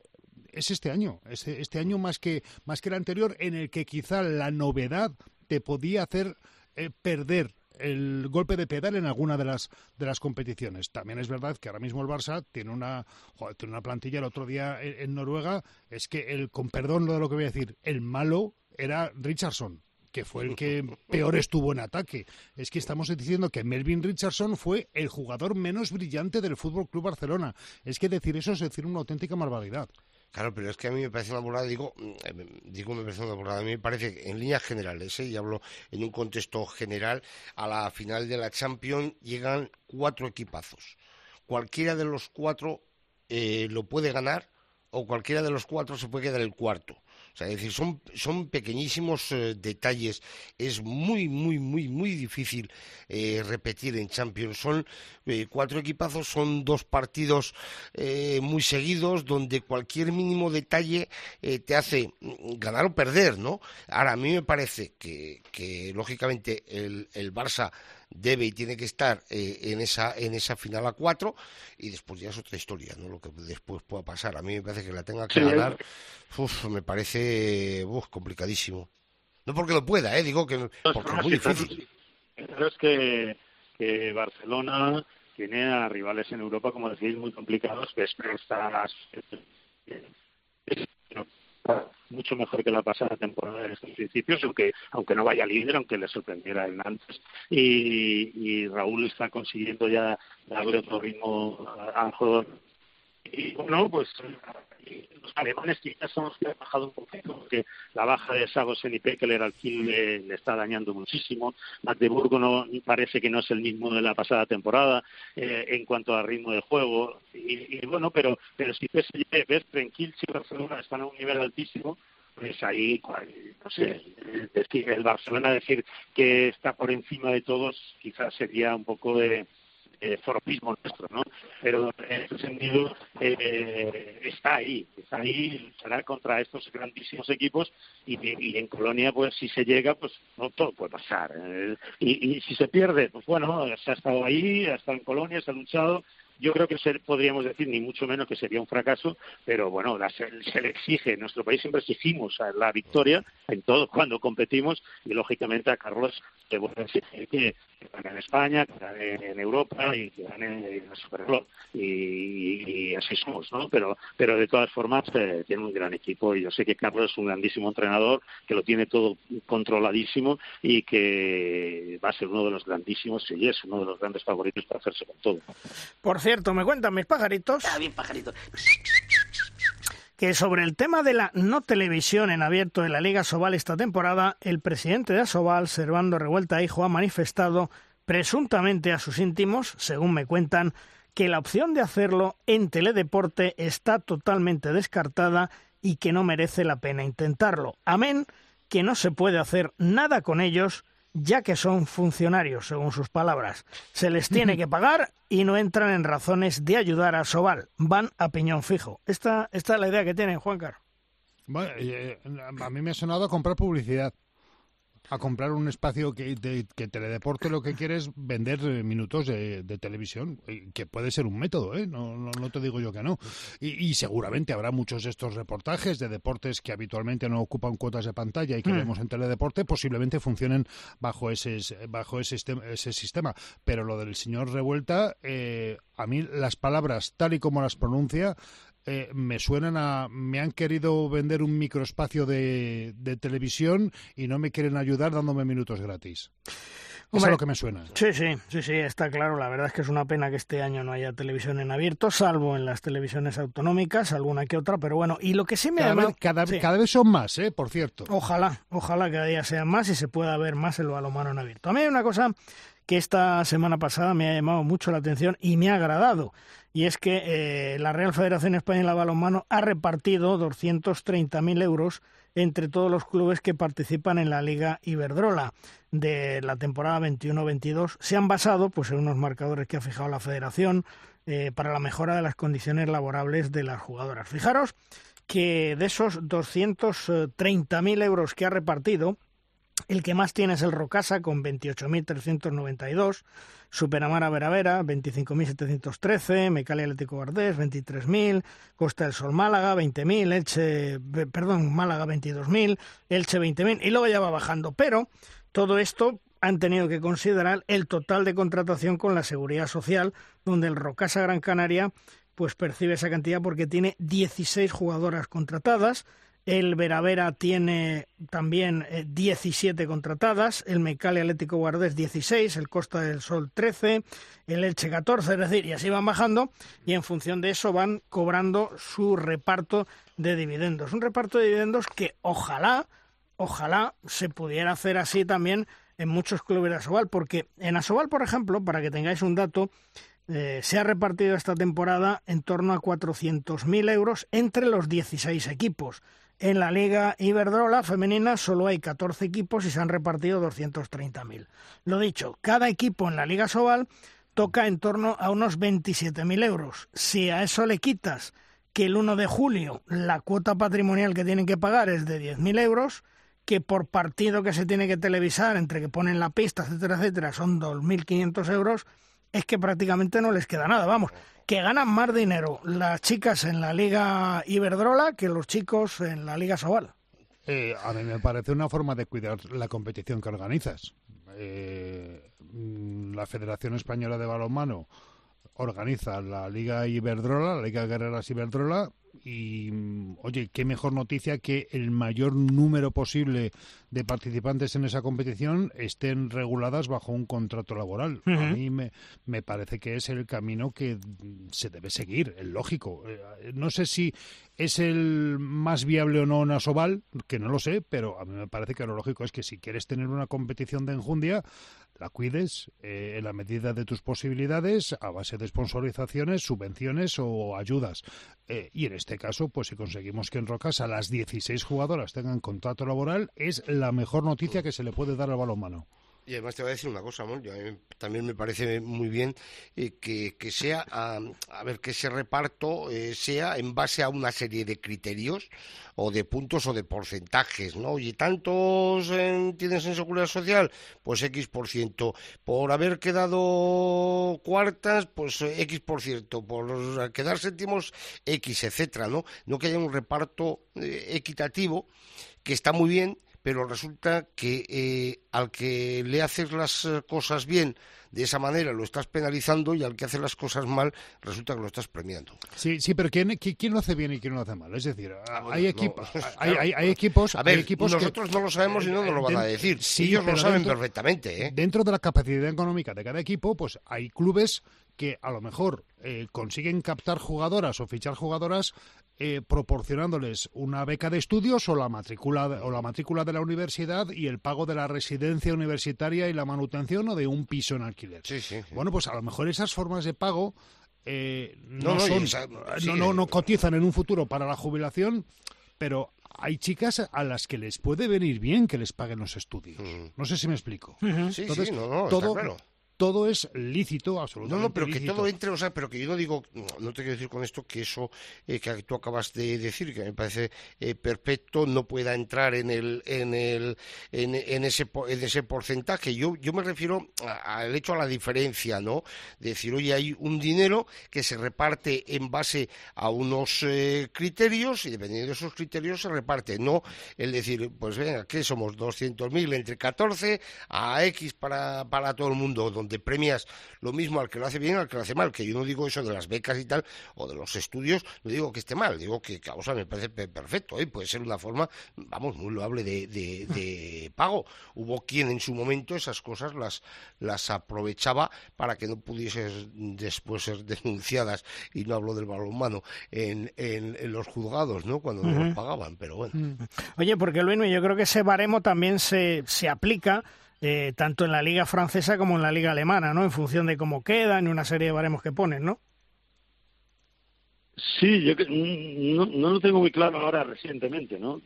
es este año, este, este año más que, más que el anterior, en el que quizá la novedad te podía hacer eh, perder el golpe de pedal en alguna de las de las competiciones. También es verdad que ahora mismo el Barça tiene una tiene una plantilla el otro día en, Noruega es que el con perdón lo de lo que voy a decir, el malo era Richardson que fue el que peor estuvo en ataque. Es que estamos diciendo que Melvin Richardson fue el jugador menos brillante del Fútbol Club Barcelona. Es que decir eso es decir una auténtica barbaridad. Claro, pero es que a mí me parece una burrada, digo, mm, eh, digo me parece una burrada, a mí me parece en líneas generales, ¿eh? y hablo en un contexto general, a la final de la Champions llegan cuatro equipazos. Cualquiera de los cuatro eh, lo puede ganar o cualquiera de los cuatro se puede quedar el cuarto. O sea, es decir, son, son pequeñísimos eh, detalles. Es muy, muy, muy, muy difícil eh, repetir en Champions. Son eh, cuatro equipazos, son dos partidos muy seguidos donde cualquier mínimo detalle te hace ganar o perder, ¿no? Ahora, a mí me parece que, que lógicamente, el, el Barça debe y tiene que estar eh, en esa en esa final a cuatro y después ya es otra historia no lo que después pueda pasar. A mí me parece que la tenga que ganar me parece complicadísimo. No porque lo pueda eh digo que porque es muy difícil. pero es que, que Barcelona tiene a rivales en Europa como decís muy complicados que es mucho mejor que la pasada temporada en estos principios, aunque, aunque no vaya líder, aunque le sorprendiera el Nantes. Y, Raúl está consiguiendo ya darle otro ritmo al juego. Y bueno, pues los alemanes quizás son los que han bajado un poquito, porque la baja de Sago Senipe, que era alquil, le, está dañando muchísimo. Magdeburgo no parece que no es el mismo de la pasada temporada eh, en cuanto al ritmo de juego. Y, bueno, pero, pero si PSG, ves, Tranquil, si Barcelona están a un nivel altísimo, pues ahí, no sé, el Barcelona decir que está por encima de todos quizás sería un poco de eh, nuestro, ¿no? Pero en ese sentido eh, está ahí, está ahí, luchará contra estos grandísimos equipos y, y, en Colonia, pues si se llega, pues no todo puede pasar. Eh, y, y, si se pierde, pues bueno, se ha estado ahí, ha estado en Colonia, se ha luchado, yo creo que podríamos decir ni mucho menos que sería un fracaso, pero bueno, se, le exige, en nuestro país siempre exigimos la victoria en todo cuando competimos y lógicamente a Carlos le voy a exigir que, gane en España, que gane en Europa y que gane en la Superglobe y, así somos, ¿no? Pero, pero de todas formas eh, tiene un gran equipo y yo sé que Carlos es un grandísimo entrenador que lo tiene todo controladísimo y que va a ser uno de los grandísimos y es uno de los grandes favoritos para hacerse con todo. Por cierto, me cuentan mis pajaritos. Ah, bien. Que sobre el tema de la no televisión en abierto de la Liga Sobal esta temporada, el presidente de Asobal, Servando Revuelta Hijo, ha manifestado presuntamente a sus íntimos, según me cuentan, que la opción de hacerlo en teledeporte está totalmente descartada y que no merece la pena intentarlo. Amén, que no se puede hacer nada con ellos ya que son funcionarios, según sus palabras. Se les tiene que pagar y no entran en razones de ayudar a Sobal. Van a piñón fijo. Esta, esta es la idea que tienen, Juan Carlos. Eh, a mí me ha sonado a comprar publicidad a comprar un espacio que, de, que Teledeporte lo que quiere es vender eh, minutos de, televisión, que puede ser un método, ¿eh? no, no, te digo yo que no. Y, seguramente habrá muchos de estos reportajes de deportes que habitualmente no ocupan cuotas de pantalla y que mm. vemos en Teledeporte, posiblemente funcionen bajo ese, bajo ese, ese sistema. Pero lo del señor Revuelta, eh, a mí las palabras tal y como las pronuncia, eh, me suenan a me han querido vender un microespacio de, de televisión y no me quieren ayudar dándome minutos gratis. Eso es lo que me suena. Sí, sí, sí, sí, está claro. La verdad es que es una pena que este año no haya televisión en abierto, salvo en las televisiones autonómicas, alguna que otra, pero bueno, y lo que sí me cada vez, cada, cada, vez son más, ¿eh? Por cierto. Ojalá, ojalá cada día sean más y se pueda ver más el balonmano en abierto. A mí hay una cosa que esta semana pasada me ha llamado mucho la atención y me ha agradado y es que eh, la Real Federación Española de Balonmano ha repartido 230.000 euros entre todos los clubes que participan en la Liga Iberdrola de la temporada 21-22. Se han basado pues, en unos marcadores que ha fijado la Federación eh, para la mejora de las condiciones laborables de las jugadoras. Fijaros que de esos 230.000 euros que ha repartido, El que más tiene es el Rocasa con 28.392, Superamara Veravera 25.713, Mecalia Atlético Guardés 23.000, Costa del Sol Málaga 20.000, Elche, perdón, Málaga 22.000, Elche 20.000 y luego ya va bajando. Pero todo esto han tenido que considerar el total de contratación con la Seguridad Social, donde el Rocasa Gran Canaria pues percibe esa cantidad porque tiene 16 jugadoras contratadas, el Veravera tiene también 17 eh, contratadas, el Mecale Atlético Guardés 16, el Costa del Sol 13, el Elche 14, es decir, y así van bajando y en función de eso van cobrando su reparto de dividendos. Un reparto de dividendos que ojalá, ojalá se pudiera hacer así también en muchos clubes de Asobal, porque en Asobal, por ejemplo, para que tengáis un dato, eh, se ha repartido esta temporada en torno a 400.000 euros entre los 16 equipos. En la Liga Iberdrola femenina solo hay 14 equipos y se han repartido 230.000. Lo dicho, cada equipo en la Liga Sobal toca en torno a unos 27.000 euros. Si a eso le quitas que el 1 de julio la cuota patrimonial que tienen que pagar es de 10.000 euros, que por partido que se tiene que televisar, entre que ponen la pista, etcétera, etcétera, son 2.500 euros, es que prácticamente no les queda nada. Vamos, que ganan más dinero las chicas en la Liga Iberdrola que los chicos en la Liga Sobal. Eh, a mí me parece una forma de cuidar la competición que organizas. Eh, mm, la Federación Española de Balonmano organiza la Liga Iberdrola, la Liga Guerreras Iberdrola, y mm, oye, qué mejor noticia que el mayor número posible de participantes en esa competición estén reguladas bajo un contrato laboral. A mí me, me, parece que es el camino que se debe seguir, el lógico. Eh, no sé si es el más viable o no en Asobal, que no lo sé, pero a mí me parece que lo lógico es que si quieres tener una competición de enjundia, la cuides eh, en la medida de tus posibilidades a base de sponsorizaciones, subvenciones o ayudas. Eh, y en este caso, pues si conseguimos que en Rocasa las 16 jugadoras tengan contrato laboral, es la mejor noticia que se le puede dar al balonmano. Y además te voy a decir una cosa, Mon, también me parece muy bien eh, que, que, sea, a, ver, que ese reparto eh, sea en base a una serie de criterios o de puntos o de porcentajes, ¿no? Y tantos tienes en seguridad social, pues X por ciento. Por haber quedado cuartas, pues X por ciento. Por quedar séptimos, X, etcétera, ¿no? No que haya un reparto eh, equitativo, que está muy bien, pero resulta que eh, al que le haces las eh, cosas bien de esa manera lo estás penalizando y al que hace las cosas mal resulta que lo estás premiando. Sí, sí, pero ¿quién, quién lo hace bien y quién lo hace mal? Es decir, ah, hay, equipos, hay, hay, equipos... A ver, equipos nosotros no lo sabemos y no nos lo van a decir. Sí, Ellos lo saben perfectamente. ¿eh? Dentro de la capacidad económica de cada equipo, pues hay clubes que a lo mejor eh, consiguen captar jugadoras o fichar jugadoras eh, proporcionándoles una beca de estudios o la matrícula o la matrícula de la universidad y el pago de la residencia universitaria y la manutención o de un piso en alquiler. Bueno, pues a lo mejor esas formas de pago eh, no, son, no, no, cotizan en un futuro para la jubilación, pero hay chicas a las que les puede venir bien que les paguen los estudios. No sé si me explico. Sí, sí, no, no, todo, claro todo es lícito, absolutamente. No, no, pero que todo entre, o sea, pero que yo no digo, no, te quiero decir con esto que eso eh, que tú acabas de decir, que me parece eh, perfecto, no pueda entrar en el, en el, en, ese, en ese porcentaje. Yo, yo me refiero al hecho a la diferencia, ¿no? De decir, oye, hay un dinero que se reparte en base a unos eh, criterios y dependiendo de esos criterios se reparte, no el decir, pues venga, que somos 200.000 entre 14 a X para, para todo el mundo donde premias lo mismo al que lo hace bien al que lo hace mal, que yo no digo eso de las becas y tal, o de los estudios, no digo que esté mal, digo que, causa me parece perfecto, ¿eh? puede ser una forma, vamos, muy loable de, de, pago. Hubo quien en su momento esas cosas las, las aprovechaba para que no pudiesen después ser denunciadas, y no hablo del balonmano, en, en, en los juzgados, ¿no? Cuando no los pagaban, pero bueno. Mm. Oye, porque Luis, yo creo que ese baremo también se, se aplica eh, tanto en la liga francesa como en la liga alemana, ¿no? En función de cómo quedan y una serie de baremos que ponen, ¿no? Sí, yo no, no lo tengo muy claro ahora recientemente, ¿no?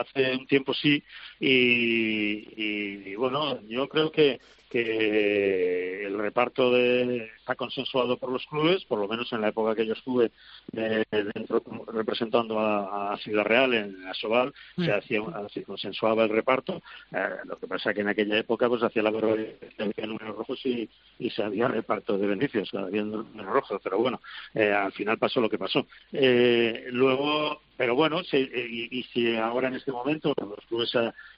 Hace un tiempo sí y, y bueno, yo creo que que el reparto de, está consensuado por los clubes, por lo menos en la época que yo estuve eh, dentro, representando a, Ciudad Real en Asobal, mm. se hacía se consensuaba el reparto. Eh, lo que pasa que en aquella época pues hacía la de números rojos y, y se había reparto de beneficios, había números rojos, pero bueno, eh, al final pasó lo que pasó. luego pero bueno, y, si ahora en este momento los clubes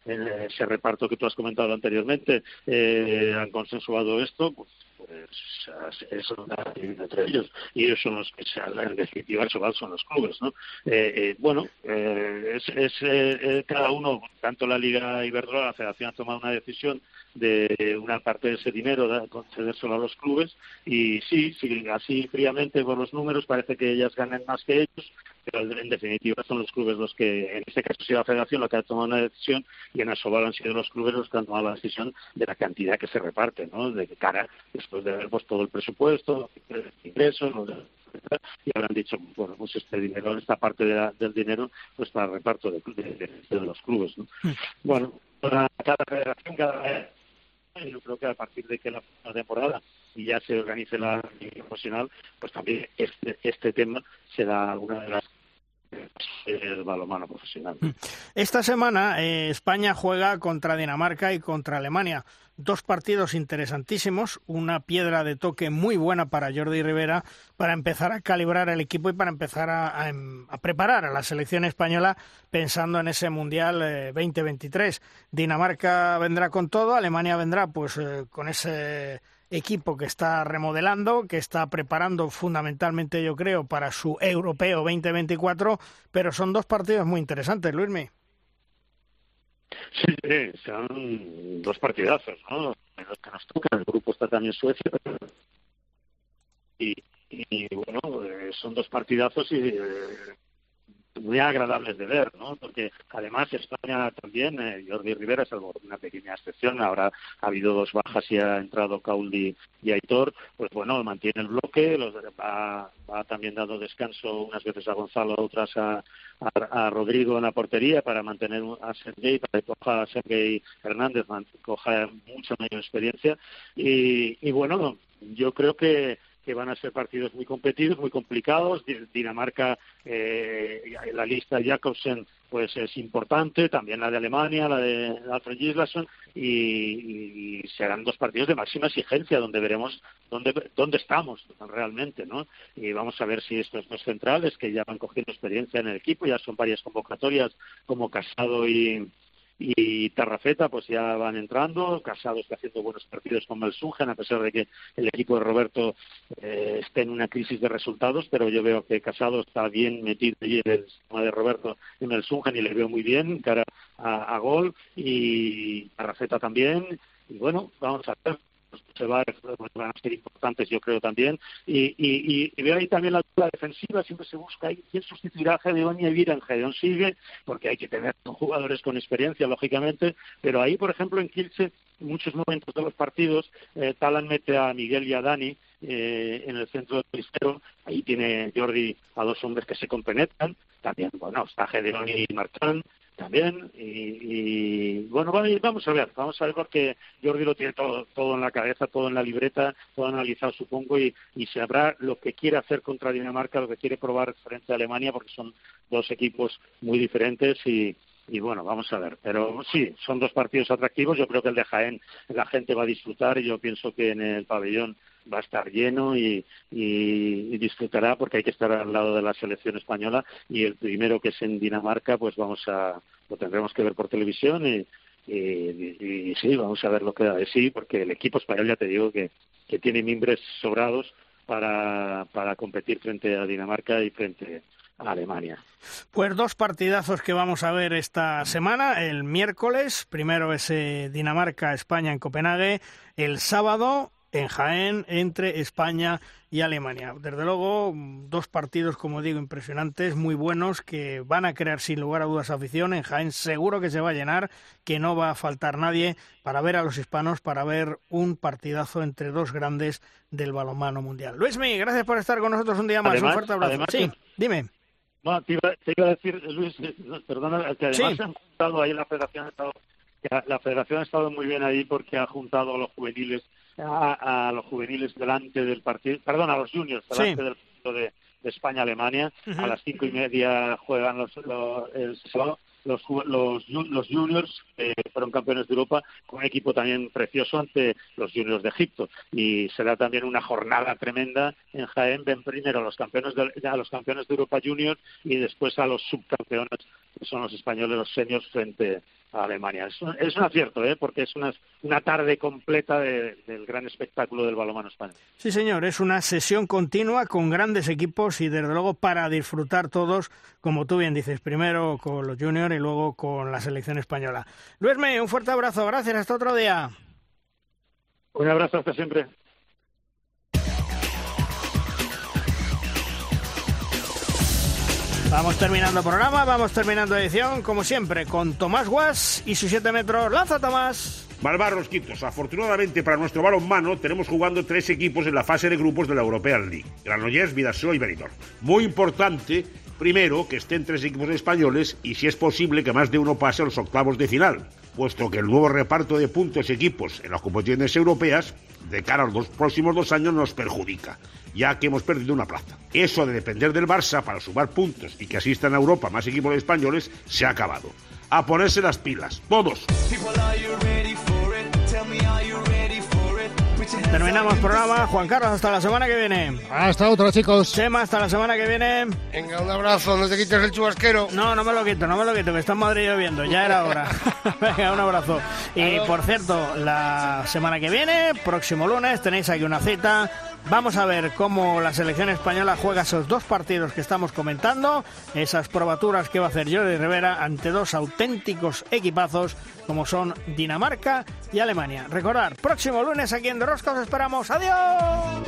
ese reparto que tú has comentado anteriormente eh, han consensuado esto, pues pues eso entre ellos. Y ellos son los que en definitiva son los clubes no eh, eh, bueno eh, es, es cada uno tanto la Liga Iberdrola la Federación ha tomado una decisión de una parte de ese dinero de concedérselo a los clubes y sí, sí así fríamente por los números parece que ellas ganen más que ellos pero en definitiva son los clubes los que en este caso ha sido la Federación la que ha tomado una decisión y en Asobal han sido los clubes los que han tomado la decisión de la cantidad que se reparte ¿no? de cara después de haber puesto todo el presupuesto, ingresos, y habrán dicho, bueno, pues este dinero, esta parte del dinero, pues para el reparto de, los clubes. ¿no? Hmm. Bueno, para cada federación, cada vez, yo creo que a partir de que la, temporada y ya se organice la profesional, pues también este, este tema será una de las el balonmano profesional. Hmm. Esta semana eh, España juega contra Dinamarca y contra Alemania. Dos partidos interesantísimos, una piedra de toque muy buena para Jordi Rivera para empezar a calibrar el equipo y para empezar a, em, preparar a la selección española pensando en ese Mundial 2023. Eh, Dinamarca vendrá con todo, Alemania vendrá pues eh, con ese equipo que está remodelando, que está preparando fundamentalmente, yo creo, para su Europeo 2024, pero son dos partidos muy interesantes, Luismi. Sí, son dos partidazos, ¿no? Los que nos tocan. El grupo está también Suecia. Y, y bueno, eh, son dos partidazos y eh, muy agradables de ver, ¿no? Porque además España también, eh, Jordi Rivera, salvo una pequeña excepción, ahora ha habido dos bajas y ha entrado Cauldi y Aitor, pues bueno, mantiene el bloque, los, va, también dando descanso unas veces a Gonzalo, otras a, a, Rodrigo en la portería para mantener a Sergei, para que coja a Sergei Hernández, coja mucha mayor experiencia y, y bueno, yo creo que que van a ser partidos muy competidos, muy complicados. Dinamarca, eh, la lista Jacobsen, pues es importante, también la de Alemania, la de Alfred Gislason, y, serán dos partidos de máxima exigencia, donde veremos dónde, dónde estamos realmente, ¿no? Y vamos a ver si estos dos centrales, que ya van cogiendo experiencia en el equipo, ya son varias convocatorias como Casado y, y Tarrafeta pues ya van entrando, Casado está haciendo buenos partidos con Malsungen, a pesar de que el equipo de Roberto eh, esté en una crisis de resultados, pero yo veo que Casado está bien metido allí en el sistema de Roberto en Malsungen y le veo muy bien cara a, a gol. Y Tarrafeta también. Y bueno, vamos a ver se va, van a ser importantes, yo creo también. Y, y, veo ahí también la defensiva, siempre se busca ahí quién sustituirá a Gedeón y Evira. Gedeón sigue, porque hay que tener jugadores con experiencia, lógicamente, pero ahí, por ejemplo, en Kielce, en muchos momentos de los partidos, eh, Talan mete a Miguel y a Dani eh, en el centro del tristero. Ahí tiene Jordi a dos hombres que se compenetran. También, bueno, está Gedeón y Martán también y, bueno vamos a ver vamos a ver porque Jordi lo tiene todo, todo en la cabeza todo en la libreta todo analizado supongo y, y sabrá lo que quiere hacer contra Dinamarca lo que quiere probar frente a Alemania porque son dos equipos muy diferentes y, y bueno, vamos a ver. Pero sí, son dos partidos atractivos. Yo creo que el de Jaén la gente va a disfrutar y yo pienso que en el pabellón va a estar lleno y, disfrutará porque hay que estar al lado de la selección española y el primero que es en Dinamarca pues vamos a lo tendremos que ver por televisión y, y, sí vamos a ver lo que da de sí porque el equipo español ya te digo que, que tiene mimbres sobrados para, para competir frente a Dinamarca y frente a Alemania. Pues dos partidazos que vamos a ver esta semana. El miércoles, primero ese Dinamarca-España en Copenhague. El sábado, en Jaén entre España y Alemania. Desde luego, dos partidos, como digo, impresionantes, muy buenos, que van a crear sin lugar a dudas afición. En Jaén seguro que se va a llenar, que no va a faltar nadie para ver a los hispanos, para ver un partidazo entre dos grandes del balonmano mundial. Luismi, gracias por estar con nosotros un día más. un fuerte abrazo. sí, dime. No, te iba, a decir, Luis, perdona, que además han juntado ahí la federación, ha estado, la federación ha estado muy bien ahí porque ha juntado a los juveniles, a, los juveniles delante del partido, perdón, a los juniors delante del partido de, España-Alemania. A las cinco y media juegan los, el los, los, los juniors eh, fueron campeones de Europa con un equipo también precioso ante los juniors de Egipto. Y será también una jornada tremenda en Jaén. Ven primero a los campeones de, a los campeones de Europa juniors y después a los subcampeones que son los españoles los seniors frente Alemania. Es un, es un acierto, ¿eh? porque es una, una tarde completa del gran espectáculo del balonmano español. Sí, señor, es una sesión continua con grandes equipos y desde luego para disfrutar todos, como tú bien dices, primero con los juniors y luego con la selección española. Luis May, un fuerte abrazo, gracias, hasta otro día. Un abrazo, hasta siempre. Vamos terminando programa, vamos terminando edición, como siempre, con Tomás Guas y sus 7 metros. ¡Lanza, Tomás! Malvar Quitos. Afortunadamente para nuestro balonmano tenemos jugando tres equipos en la fase de grupos de la European League. Granollers, Vidasoa y Benidorm. Muy importante, primero, que estén tres equipos españoles y si es posible que más de uno pase a los octavos de final, puesto que el nuevo reparto de puntos equipos en las competiciones europeas de cara a los próximos dos años nos perjudica ya que hemos perdido una plaza. Eso de depender del Barça para sumar puntos y que asistan a Europa más equipos españoles se ha acabado. A ponerse las pilas, todos. Terminamos programa. Juan Carlos, hasta la semana que viene. Hasta otra, chicos. Chema, hasta la semana que viene. Venga, un abrazo, no te quites el chubasquero. No, no me lo quito, no me lo quito, que está en Madrid lloviendo, ya era hora. Venga, un abrazo. Y por cierto, la semana que viene, próximo lunes, tenéis aquí una cita Vamos a ver cómo la selección española juega esos dos partidos que estamos comentando, esas probaturas que va a hacer Jordi Rivera ante dos auténticos equipazos como son Dinamarca y Alemania. Recordar, próximo lunes aquí en De Rosca os esperamos. ¡Adiós!